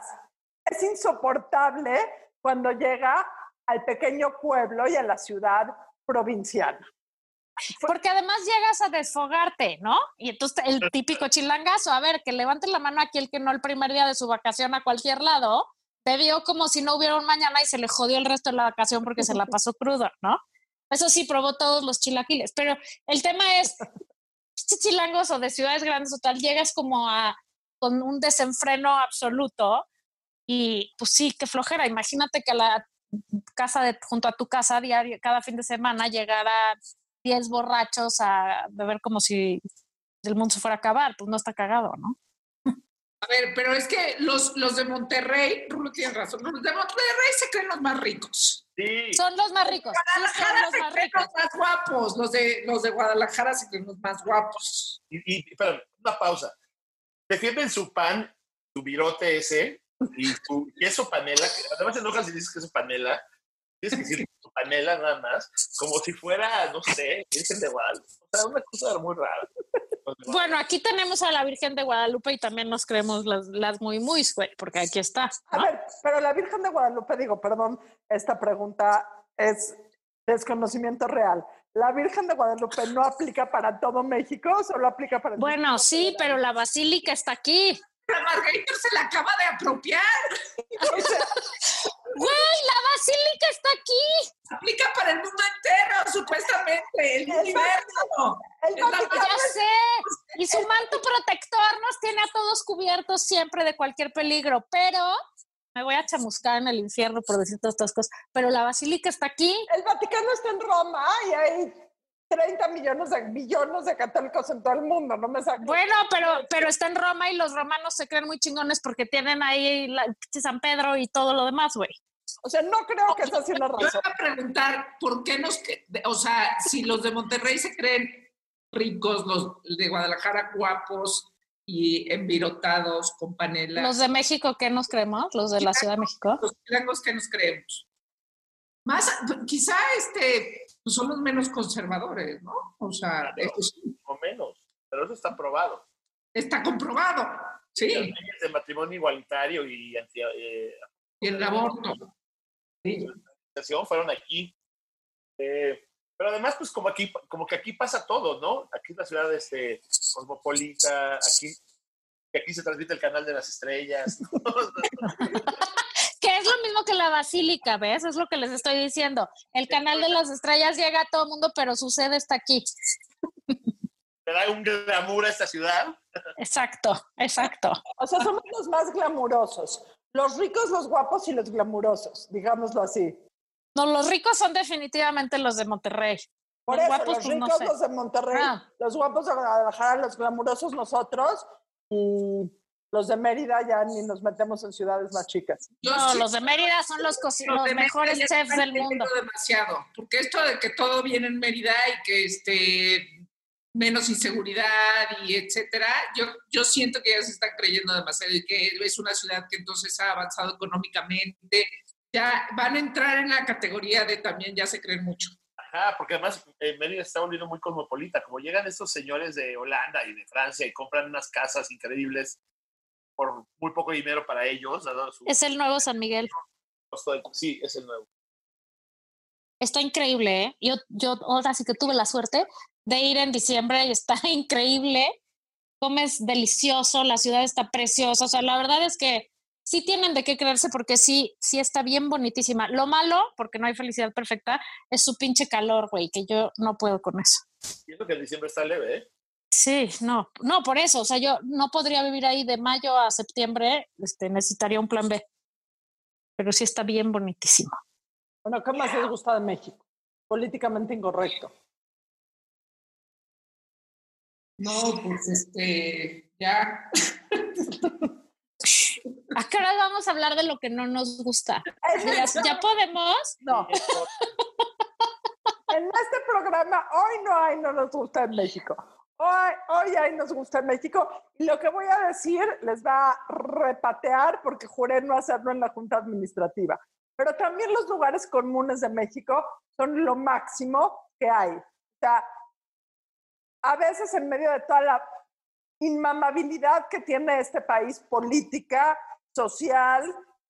es insoportable cuando llega al pequeño pueblo y a la ciudad provinciana. Porque además llegas a desfogarte, ¿no? Y entonces el típico chilangazo, a ver, que levante la mano aquí el que no el primer día de su vacación a cualquier lado, te vio como si no hubiera un mañana y se le jodió el resto de la vacación porque se la <laughs> pasó crudo, ¿no? Eso sí, probó todos los chilaquiles. Pero el tema es, pinches chilangos o de ciudades grandes o tal, llegas como a con un desenfreno absoluto y pues sí, qué flojera. Imagínate que a la casa de junto a tu casa diario, cada fin de semana llegaran 10 borrachos a beber como si el mundo se fuera a acabar, pues no está cagado, ¿no? A ver, pero es que los, los de Monterrey, Rulo tiene razón, los de Monterrey se creen los más ricos. Sí. Son los más ricos. sí, son Guadalajara los se más creen ricos. los más guapos. Los de, los de Guadalajara se creen los más guapos. Y, y una pausa. Defienden su pan, su virote ese y su queso panela. que además te enojas si dices queso panela. Tienes que decir panela nada más, como si fuera, no sé, Virgen de Guadalupe. O sea, una cosa muy rara. Bueno, aquí tenemos a la Virgen de Guadalupe y también nos creemos las, las muy muy, güey, porque aquí está. A ver, pero la Virgen de Guadalupe, digo, perdón, esta pregunta es desconocimiento real. ¿La Virgen de Guadalupe no aplica para todo México? ¿Solo aplica para el Bueno, sí, pero la basílica está aquí. La Margarita se la acaba de apropiar. O sea, ¡Güey, la basílica está aquí! Aplica para el mundo entero, supuestamente. El universo. el Es la Vaticano Ya sé. Y su manto protector nos tiene a todos cubiertos siempre de cualquier peligro, pero me voy a chamuscar en el infierno por decir todas estas cosas. Pero la basílica está aquí. el Vaticano está en Roma y hay 30 millones de billones de católicos en todo el mundo, no me saques. Bueno, pero, pero está en Roma y los romanos se creen muy chingones porque tienen ahí la, San Pedro y todo lo demás, güey. O sea, no creo que esa sea una Yo razón. iba a preguntar por qué nos, o sea, si los de Monterrey se creen ricos, los de Guadalajara guapos y envirotados con panela, Los de México, ¿qué nos creemos? Los de la Ciudad de México. los chilangos que nos creemos. Más, quizá este, pues son los menos conservadores, ¿no? O sea, eso sí, O menos. Pero eso está probado. está comprobado, Las sí, leyes de matrimonio igualitario y anti, eh, y el aborto. Sí. fueron aquí. Eh, pero además, pues como aquí, como que aquí pasa todo, ¿no? Aquí es la ciudad este, cosmopolita, aquí, aquí se transmite el canal de las estrellas. ¿no? <laughs> Que es lo mismo que la basílica, ¿ves? Es lo que les estoy diciendo. El canal de las estrellas llega a todo el mundo, pero su sede está aquí. Te da un glamour a esta ciudad. Exacto, exacto. O sea, somos los más glamurosos. Los ricos, los guapos y los glamurosos, digámoslo así. No, los ricos son definitivamente los de Monterrey. Por Los eso, guapos, los pues, no ricos, sé. los de Monterrey, Ah. los guapos de Guadalajara, los glamurosos nosotros y los de Mérida ya ni nos metemos en ciudades más chicas. No, los de Mérida son los, coci- los los de Mérida mejores chefs del mundo. demasiado, porque esto de que todo viene en Mérida y que este menos inseguridad y etcétera, yo, yo siento que ya se están creyendo demasiado y que es una ciudad que entonces ha avanzado económicamente, ya van a entrar en la categoría de también ya se creen mucho. Ajá, porque además eh, Mérida está volviendo muy cosmopolita. Como llegan estos señores de Holanda y de Francia y compran unas casas increíbles por muy poco dinero para ellos, su Es el nuevo San Miguel. Sí, es el nuevo. Está increíble, ¿eh? Yo, yo ahora sí que tuve la suerte de ir en diciembre y está <laughs> increíble. Comes delicioso, la ciudad está preciosa. O sea, la verdad es que sí tienen de qué creerse porque sí, sí está bien bonitísima. Lo malo, porque no hay felicidad perfecta, es su pinche calor, güey, que yo no puedo con eso. Siento que en diciembre está leve, ¿eh? Sí, no, no, por eso, o sea, yo no podría vivir ahí de mayo a septiembre, este, necesitaría un plan B. Pero sí está bien bonitísimo. Bueno, ¿qué más les gusta de México? Políticamente incorrecto. No, pues este, ya. <laughs> ¿A qué hora vamos a hablar de lo que no nos gusta? Ya, ya podemos. No. En este programa, hoy no hay no nos gusta en México. Hoy, hoy hay nos gusta en México. Lo que voy a decir les va a repatear porque juré no hacerlo en la Junta Administrativa. Pero también los lugares comunes de México son lo máximo que hay. O sea, a veces en medio de toda la inmamabilidad que tiene este país política, social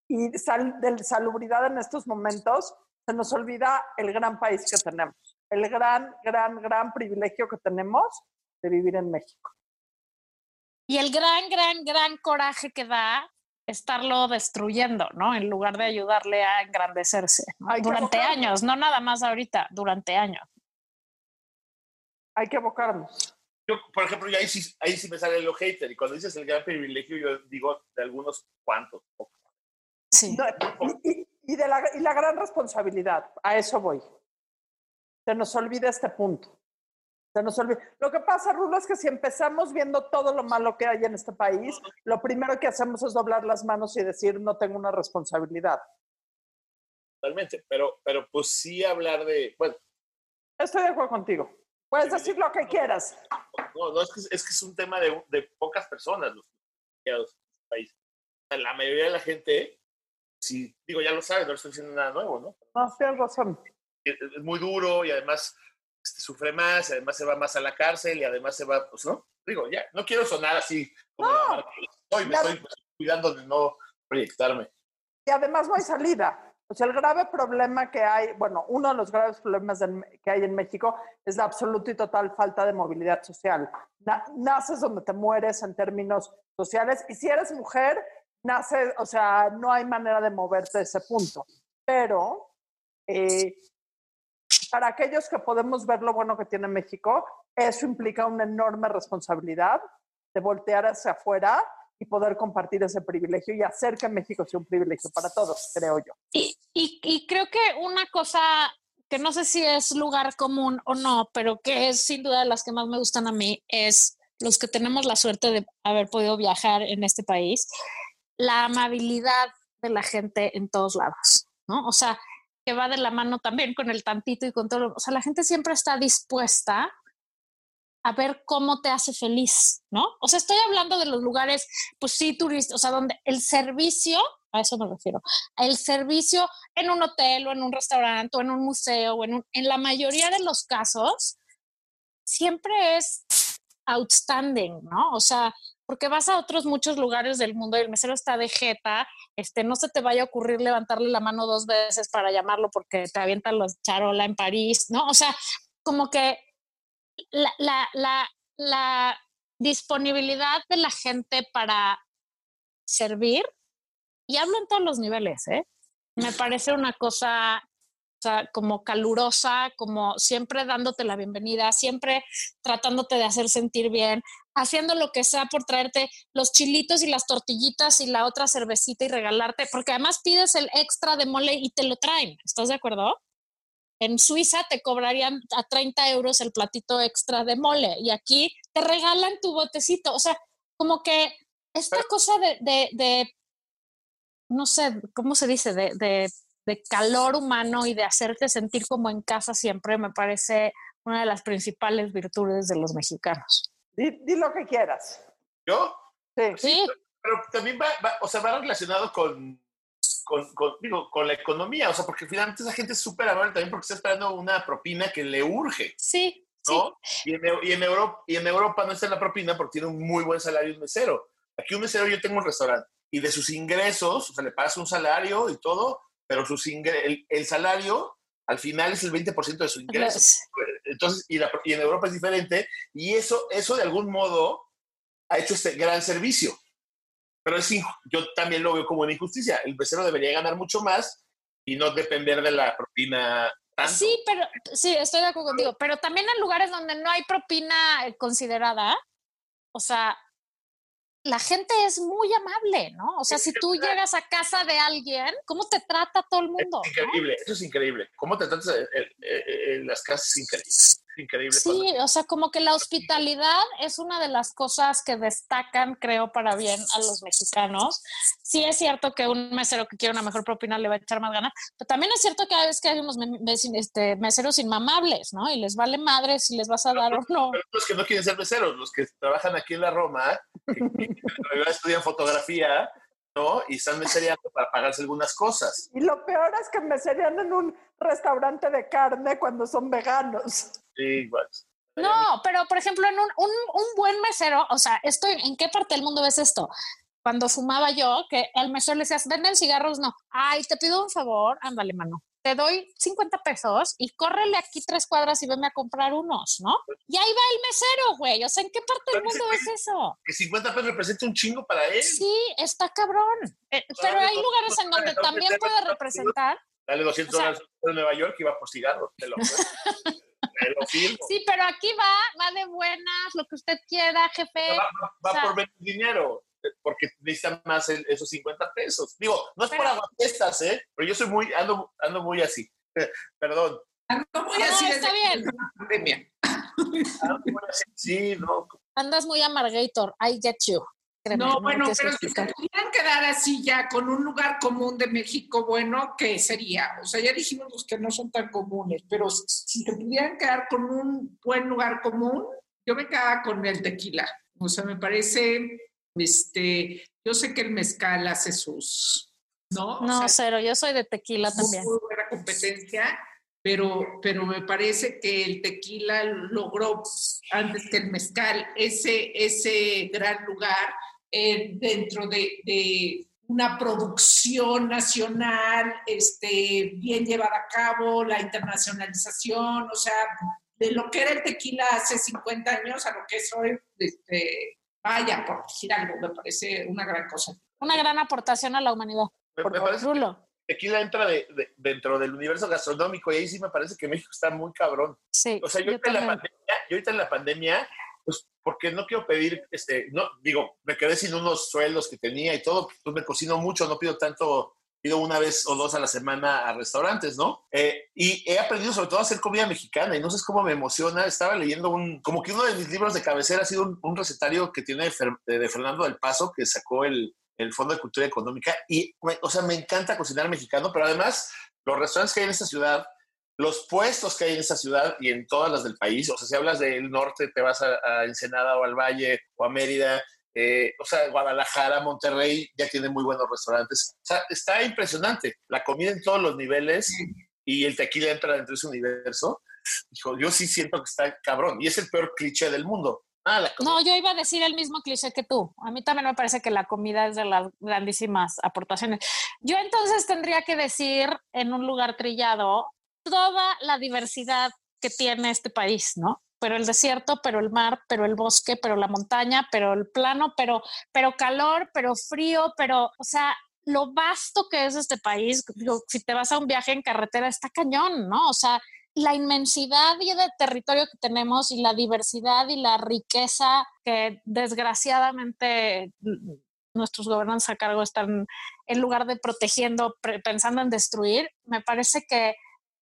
y sal- de salubridad en estos momentos, se nos olvida el gran país que tenemos, el gran, gran, gran privilegio que tenemos de vivir en México. Y el gran, gran, gran coraje que da estarlo destruyendo, ¿no? En lugar de ayudarle a engrandecerse. ¿no? Durante abocarnos. años, no nada más ahorita, durante años. Hay que abocarnos. Yo, por ejemplo, yo ahí sí, ahí sí me sale lo hater. Y cuando dices el gran privilegio, yo digo de algunos cuantos. Sí. No, Y, y- y de la, y la gran responsabilidad, a eso voy. Se nos olvida este punto. Se nos olvida. Lo que pasa, Rulo, es que si empezamos viendo todo lo malo que hay en este país, lo primero que hacemos es doblar las manos y decir, no tengo una responsabilidad. Totalmente, pero, pero pues sí hablar de, bueno, Estoy de acuerdo contigo. Puedes decir lo que quieras. no, no es, que, es que es un tema de, de pocas personas los refugiados en este país. La mayoría de la gente, si digo, ya lo sabes, no estoy diciendo nada nuevo, ¿no? No, tienes razón. Es es muy duro y además este, sufre más, y además se va más a la cárcel y además se va, pues, ¿no? Digo, ya, no quiero sonar así como la que soy, me estoy cuidando de no proyectarme. Y además no hay salida. O sea, el grave problema que hay, bueno, uno de los graves problemas que hay en México es la absoluta y total falta de movilidad social. Na- naces donde te mueres en términos sociales y si eres mujer, naces, o sea, no hay manera de moverte de ese punto. Pero eh, para aquellos que podemos ver lo bueno que tiene México, eso implica una enorme responsabilidad de voltear hacia afuera y poder compartir ese privilegio y hacer que México sea un privilegio para todos, creo yo. Y, creo que una cosa que no sé si es lugar común o no, pero que es sin duda de las que más me gustan a mí, es los que tenemos la suerte de haber podido viajar en este país, la amabilidad de la gente en todos lados, ¿no? O sea, que va de la mano también con el tantito y con todo. O sea, la gente siempre está dispuesta a ver cómo te hace feliz, ¿no? O sea, estoy hablando de los lugares, pues sí, turistas, o sea, donde el servicio, a eso me refiero, el servicio en un hotel o en un restaurante o en un museo o en, un- en la mayoría de los casos siempre es outstanding, ¿no? O sea, porque vas a otros muchos lugares del mundo y el mesero está de jeta, este, no se te vaya a ocurrir levantarle la mano dos veces para llamarlo porque te avientan los charola en París, ¿no? O sea, como que la, la, la, la disponibilidad de la gente para servir, y hablo en todos los niveles, ¿eh? me parece una cosa o sea, como calurosa, como siempre dándote la bienvenida, siempre tratándote de hacer sentir bien, haciendo lo que sea por traerte los chilitos y las tortillitas y la otra cervecita y regalarte, porque además pides el extra de mole y te lo traen. ¿Estás de acuerdo? En Suiza te cobrarían a 30 euros el platito extra de mole y aquí te regalan tu botecito. O sea, como que esta cosa de, de, de no sé, ¿cómo se dice? De, de, de calor humano y de hacerte sentir como en casa siempre me parece una de las principales virtudes de los mexicanos. Di, di lo que quieras. ¿Yo? Sí. Sí, Pero también va, va- o sea, va relacionado con, con, con, digo, con la economía, o sea, porque finalmente esa gente es súper amable también porque está esperando una propina que le urge, sí, sí. ¿no? Y, en, Eu- y, en Europa, y en Europa no está en la propina porque tiene un muy buen salario un mesero. Aquí un mesero, yo tengo un restaurante y de sus ingresos, o sea, le pagas un salario y todo, pero sus ingre- el, el salario al final es el 20% de su ingreso. Entonces, y, la- y en Europa es diferente, y eso, eso de algún modo ha hecho este gran servicio. Pero es yo también lo veo como una injusticia. El mesero debería ganar mucho más y no depender de la propina tanto. Sí, pero sí, estoy de acuerdo contigo. Pero también en lugares donde no hay propina eh, considerada, o sea, la gente es muy amable, ¿no? O sea, si tú llegas a casa de alguien, ¿cómo te trata todo el mundo? Es no? increíble, eso es increíble. ¿Cómo te tratas en, en- en las casas? Es increíble. Increíble. Sí, o sea, como que la hospitalidad es una de las cosas que destacan, creo, para bien a los mexicanos. Sí es cierto que un mesero que quiere una mejor propina le va a echar más ganas, pero también es cierto que a veces que hay unos este, meseros inmamables, ¿no? Y les vale madre si les vas a dar o no. Pero los que no quieren ser meseros, los que trabajan aquí en la Roma, que, estudian fotografía, ¿no? Y están mesereando para pagarse algunas cosas. Y lo peor es que me serían en un restaurante de carne cuando son veganos. Sí, igual. No, pero por ejemplo, en un, un, un buen mesero, o sea, esto, ¿en qué parte del mundo ves esto? Cuando fumaba yo, que al mesero le decías, venden cigarros, no. Ay, te pido un favor, ándale, mano. Te doy 50 pesos y córrele aquí tres cuadras y veme a comprar unos, ¿no? Y ahí va el mesero, güey. O sea, ¿en qué parte del Pero mundo güey- eso? Que 50 pesos representa un chingo para él. Sí, está cabrón. Eh, pero hay lugares en donde también puede representar. Dale 200 O sea- dólares a Nueva York y va por cigarros. Te lo, te lo firmo. Sí, pero aquí va, va de buenas, lo que usted quiera, jefe. Va, va- va o sea- por menos dinero, porque necesitan más el- esos 50 pesos. Digo, no es por Pero- aguafiestas, ¿eh? Pero yo soy muy, ando, ando muy así. <laughs> Perdón. Ah, No voy No, a decir está bien. pandemia. sí, no. Andas muy amargator, I get you. Créeme, No, bueno, pero si se pudieran quedar así ya con un lugar común de México, bueno, ¿qué sería? O sea, ya dijimos los que no son tan comunes, pero si se pudieran quedar con un buen lugar común, yo me quedaba con el tequila. O sea, me parece, este, yo sé que el mezcal hace sus, ¿no? O No, sea, cero, yo soy de tequila muy también. buena competencia, pero, pero me parece que el tequila logró antes que el mezcal ese, ese gran lugar eh, dentro de, de una producción nacional este, bien llevada a cabo, la internacionalización, o sea, de lo que era el tequila hace 50 años a lo que es hoy, este, vaya, por decir algo, me parece una gran cosa. Una gran aportación a la humanidad. Me, me parece Rulo. que tequila entra de- de- dentro del universo gastronómico y ahí sí me parece que México está muy cabrón. Sí, O sea, yo, yo ahorita en la pandemia, yo ahorita en la pandemia, pues porque no quiero pedir, este, no, digo, me quedé sin unos sueldos que tenía y todo, pues me cocino mucho, no pido tanto, pido una vez o dos a la semana a restaurantes, ¿no? Eh, y he aprendido sobre todo a hacer comida mexicana y no sé cómo me emociona, estaba leyendo un, como que uno de mis libros de cabecera ha sido un, un recetario que tiene de, de Fernando del Paso, que sacó el, el Fondo de Cultura Económica y, o sea, me encanta cocinar mexicano, pero además los restaurantes que hay en esta ciudad los puestos que hay en esta ciudad y en todas las del país, o sea, si hablas del norte, te vas a, a Ensenada o al Valle o a Mérida, eh, o sea, Guadalajara, Monterrey, ya tienen muy buenos restaurantes. O sea, está impresionante. La comida en todos los niveles y el tequila entra dentro de ese universo. Hijo, yo sí siento que está cabrón. Y es el peor cliché del mundo. Ah, la. No, yo iba a decir el mismo cliché que tú. A mí también me parece que la comida es de las grandísimas aportaciones. Yo entonces tendría que decir en un lugar trillado toda la diversidad que tiene este país, ¿no? Pero el desierto, pero el mar, pero el bosque, pero la montaña, pero el plano, pero, pero calor, pero frío, pero, o sea, lo vasto que es este país, si te vas a un viaje en carretera, está cañón, ¿no? O sea, la inmensidad y de territorio que tenemos y la diversidad y la riqueza que desgraciadamente nuestros gobernantes a cargo están en lugar de protegiendo, pensando en destruir, me parece que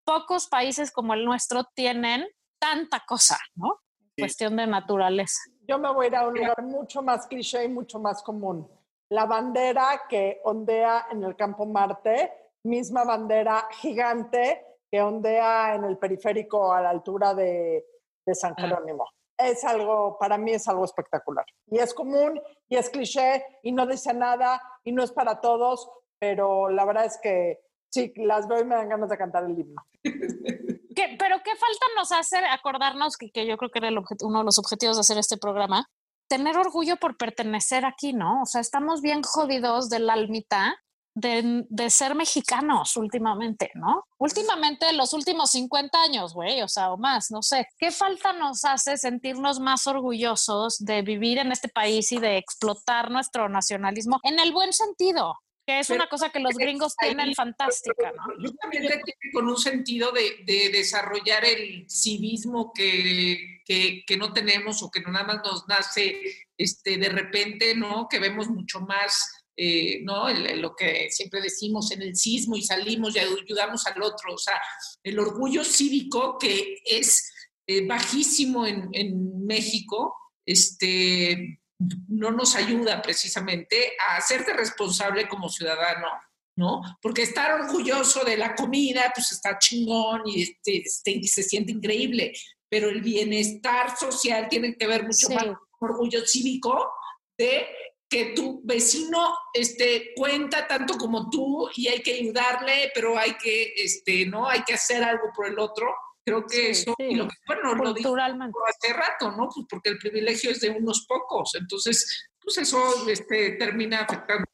pocos países como el nuestro tienen tanta cosa, ¿no? Sí. Cuestión de naturaleza. Yo me voy a ir a un lugar mucho más cliché y mucho más común. La bandera que ondea en el campo Marte, misma bandera gigante que ondea en el periférico a la altura de, de San Jerónimo. Es algo, para mí es algo espectacular. Y es común y es cliché y no dice nada y no es para todos, pero la verdad es que sí, las veo y me dan ganas de cantar el himno. <laughs> ¿Qué- pero qué falta nos hace acordarnos que, que yo creo que era el uno de los objetivos de hacer este programa, tener orgullo por pertenecer aquí, ¿no? O sea, estamos bien jodidos del almita de, de ser mexicanos últimamente, ¿no? Últimamente, los últimos 50 años, güey, o sea, o más, no sé. ¿Qué falta nos hace sentirnos más orgullosos de vivir en este país y de explotar nuestro nacionalismo en el buen sentido? Que es Pero- una cosa que los gringos tienen fantástica, ¿no? Yo también te tiene con un sentido de, de desarrollar el civismo que, que, que no tenemos o que nada más nos nace este, de repente, ¿no? Que vemos mucho más, eh, ¿no? El- el- lo que siempre decimos en el sismo y salimos y ayudamos al otro. O sea, el orgullo cívico que es eh, bajísimo en, en México, este, no nos ayuda precisamente a hacerte responsable como ciudadano. ¿no? Porque estar orgulloso de la comida, pues está chingón y, este, este, y se siente increíble, pero el bienestar social tiene que ver mucho Sí. más con orgullo cívico de que tu vecino este, cuenta tanto como tú y hay que ayudarle, pero hay que, este, ¿no? Hay que hacer algo por el otro. Creo que Sí, eso, sí. y lo que, bueno, lo dijo Culturalmente. hace rato, ¿no? Pues porque el privilegio es de unos pocos, entonces, pues eso este, termina afectando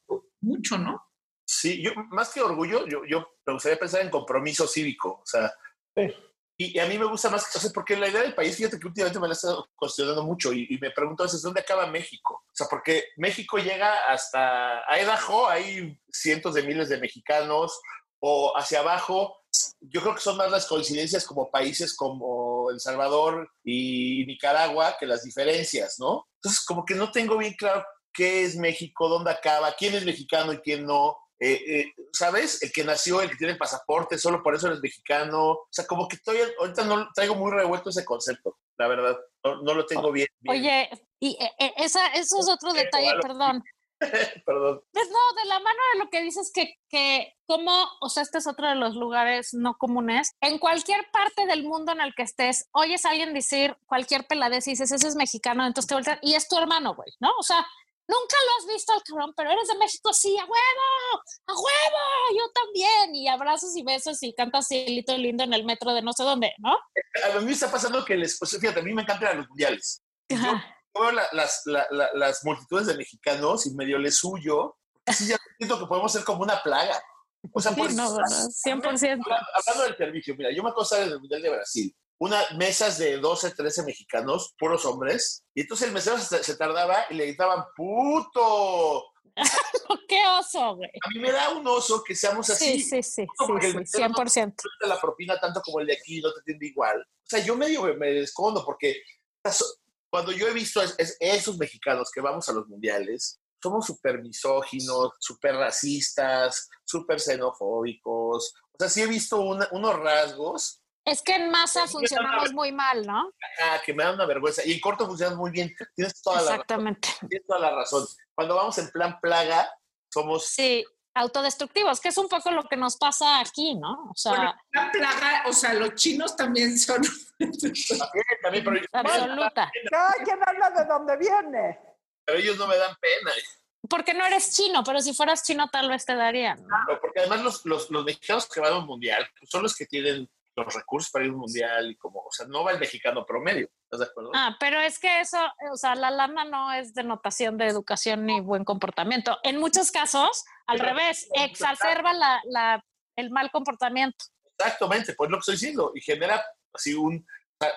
mucho, ¿no? Sí, yo más que orgullo, yo, yo me gustaría pensar en compromiso cívico, o sea, Sí. y, y a mí me gusta más, o sea, porque la idea del país, fíjate que últimamente me la he estado cuestionando mucho y, y me pregunto a veces, ¿dónde acaba México? O sea, porque México llega hasta a Idaho, hay cientos de miles de mexicanos, o hacia abajo, yo creo que son más las coincidencias como países como El Salvador y Nicaragua que las diferencias, ¿no? Entonces, como que no tengo bien claro qué es México, dónde acaba, quién es mexicano y quién no. eh, eh, ¿sabes? El que nació, el que tiene pasaporte, solo por eso eres mexicano. O sea, como que estoy, ahorita no traigo muy revuelto ese concepto, la verdad. No, no lo tengo bien, bien. Oye, y eh, eh, esa, eso es otro detalle, perdón. <laughs> Perdón. Pues no, de la mano de lo que dices que, que como, o sea, este es otro de los lugares no comunes. En cualquier parte del mundo en el que estés, oyes a alguien decir cualquier peladez y dices, ese es mexicano, entonces te voltean, y es tu hermano, güey, ¿no? O sea, nunca lo has visto al cabrón, pero eres de México, sí, a huevo, a huevo, yo también, y abrazos y besos y cantas cielito lindo en el metro de no sé dónde, ¿no? A mí me está pasando que les, pues, fíjate, a mí me encantan los mundiales. Yo veo la- las, la- la- las multitudes de mexicanos y medio les huyo. Sí, ya siento que podemos ser como una plaga. O sea, Sí, por no, bueno, 100%. Hablando, hablando del servicio, mira, yo me acuerdo en el Mundial de Brasil, una mesas de 12, 13 mexicanos, puros hombres, y entonces el mesero se, se tardaba y le gritaban, ¡puto! <laughs> Qué oso, güey. A mí me da un oso que seamos así. Sí, sí, sí, porque sí, el sí, mesero no 100%. te la propina tanto como el de aquí, no te atiende igual. O sea, yo medio me, me escondo porque cuando yo he visto es- es- esos mexicanos que vamos a los mundiales, somos súper misóginos, súper racistas, súper xenofóbicos. O sea, sí he visto una- unos rasgos Es que en masa funcionamos muy mal, ¿no? ah, que me dan una vergüenza. Y en corto funcionan muy bien. Tienes toda, la, razón, Exactamente. tienes toda la razón. Cuando vamos en plan plaga, somos... Sí, autodestructivos, que es un poco lo que nos pasa aquí, ¿no? O sea, Bueno, la plaga, o sea, los chinos también son. <laughs> También, también, pero, absoluta. Cada quien habla de dónde viene. pero ellos no me dan pena. Porque no eres chino, pero si fueras chino tal vez te darían. ¿no? Claro, porque además los, los, los mexicanos que van a un mundial pues, son los que tienen los recursos para ir a un mundial y como, o sea, no va el mexicano promedio, ¿estás de acuerdo? Ah, pero es que eso, o sea, la lana no es denotación de educación ni buen comportamiento. En muchos casos, al Pero- revés, exacerba la, la- el mal comportamiento. Exactamente, pues lo que estoy diciendo, y genera así un,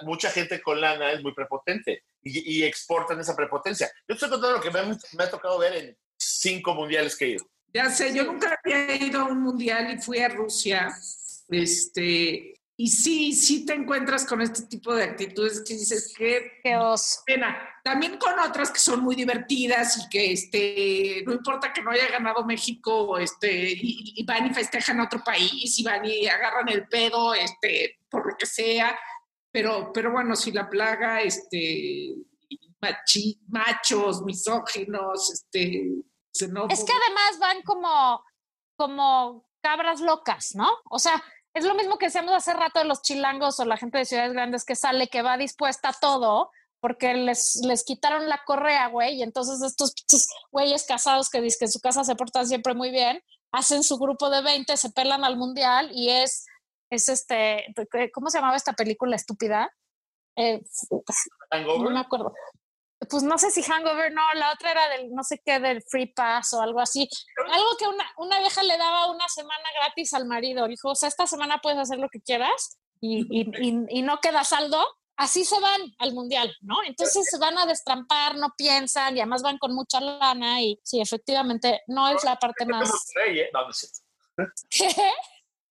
mucha gente con lana es muy prepotente y, y exportan esa prepotencia. Yo estoy contando lo que me, ha- me ha tocado ver en cinco mundiales que he ido. Ya sé, yo nunca había ido a un mundial y fui a Rusia. Este, y sí, sí te encuentras con este tipo de actitudes que dices que Qué oso. pena. También con otras que son muy divertidas y que este, no importa que no haya ganado México, este, y, y van y festejan a otro país y van y agarran el pedo, este, por lo que sea. Pero, pero bueno, si la plaga, este, machi- machos, misóginos, este, xenófobos. Es que además van como, como cabras locas, ¿no? O sea, es lo mismo que decíamos hace rato de los chilangos o la gente de ciudades grandes que sale, que va dispuesta a todo, porque les, les quitaron la correa, güey, y entonces estos güeyes casados que dicen que en su casa se portan siempre muy bien, hacen su grupo de 20, se pelan al mundial y es, es este, ¿cómo se llamaba esta película estúpida? Eh, no me acuerdo. Pues no sé si Hangover, no, la otra era del no sé qué, del Free Pass o algo así. Algo que una, una vieja le daba una semana gratis al marido. Dijo, o sea, esta semana puedes hacer lo que quieras y, y, <laughs> y, y no queda saldo. Así se van al mundial, ¿no? Entonces se van a destrampar, no piensan y además van con mucha lana y sí, efectivamente, no es la parte de más... Monterrey, ¿eh? No, no es cierto. ¿Qué?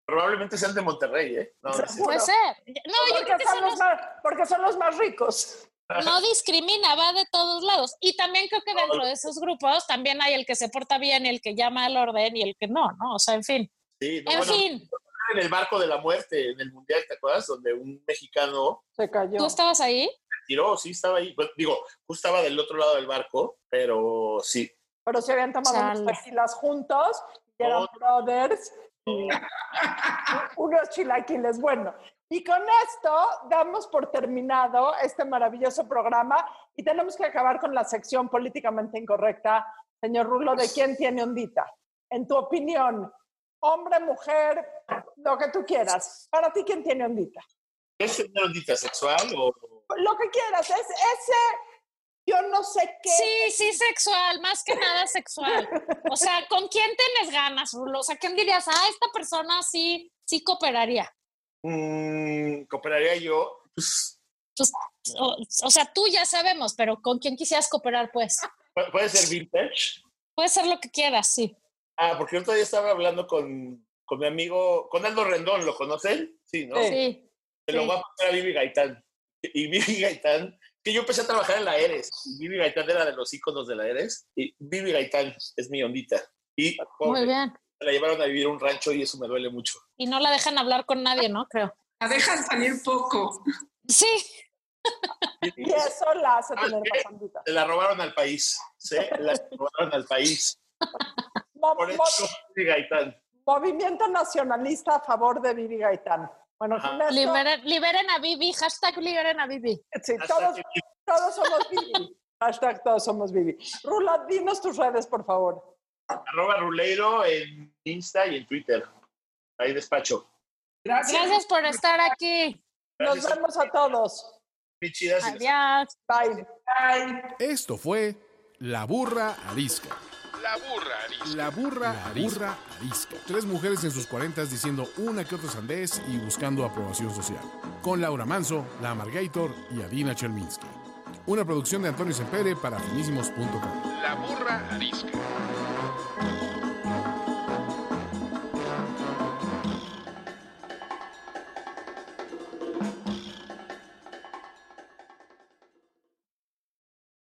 Probablemente sean de Monterrey, ¿eh? No, no es cierto. Puede ser. No, yo creo que son, son los los- más, porque son los más ricos. No <laughs> discrimina, va de todos lados. Y también creo que dentro de esos grupos también hay el que se porta bien y el que llama al orden y el que no, ¿no? O sea, en fin. Sí, no, En bueno, fin, <laughs> en el barco de la muerte en el mundial, ¿te acuerdas? Donde un mexicano Se cayó. ¿tú estabas ahí? tiró, sí, estaba ahí. Pues, digo, justo estaba del otro lado del barco, pero sí. Pero se habían tomado Chale. tequilas juntos y eran No. brothers. y <laughs> unos chilaquiles. Bueno, y con esto damos por terminado este maravilloso programa y tenemos que acabar con la sección políticamente incorrecta. Señor Rulo, ¿de quién tiene ondita? En tu opinión, hombre, mujer, lo que tú quieras. Para ti, ¿quién tiene ondita? ¿Es una ondita sexual o...? Lo que quieras. Es ese, yo no sé qué. Sí, sí, sexual, más que nada sexual. O sea, ¿con quién tienes ganas, Rulo? O sea, ¿quién dirías? Ah, esta persona sí, sí cooperaría. Mm, ¿Cooperaría yo? Pues, Pues, o, o sea, tú ya sabemos, pero ¿con quién quisieras cooperar, pues? pu- puede ser vintage. Puede ser lo que quieras, sí. Ah, porque el otro día estaba hablando con, con mi amigo, con Aldo Rendón, ¿lo conocen? Sí, ¿no? Sí. Se lo sí. voy a poner a Vivi Gaitán. Y Vivi Gaitán, que yo empecé a trabajar en la Eres. y Vivi Gaitán era de los íconos de la Eres. Y Vivi Gaitán es mi ondita. Y Muy bien. La llevaron a vivir a un rancho y eso me duele mucho. Y no la dejan hablar con nadie, ¿no? Creo. La dejan salir poco. Sí. Y eso la hace ¿Sabes tener pasandita. Se la robaron al país. ¿sí? La robaron al país. Por eso, Vivi Gaitán. movimiento nacionalista a favor de Vivi Gaitán. Bueno, Liberen, liberen a Vivi, hashtag liberen a Vivi. sí, todos, todos somos Vivi. Hashtag todos somos Vivi. Rula, dinos tus redes, por favor. Arroba Ruleiro en Insta y en Twitter. Ahí despacho. Gracias. Gracias por estar aquí. Nos vemos a todos. chidas Adiós. Bye. Bye. Esto fue La Burra Arisca. La burra arisca. La burra, arisca. arisca. Tres mujeres en sus cuarentas diciendo una que otra sandez y buscando aprobación social. Con Laura Manso, La Amargator y Adina Chelminsky. Una producción de Antonio Sempere para finísimos.com. La burra arisca.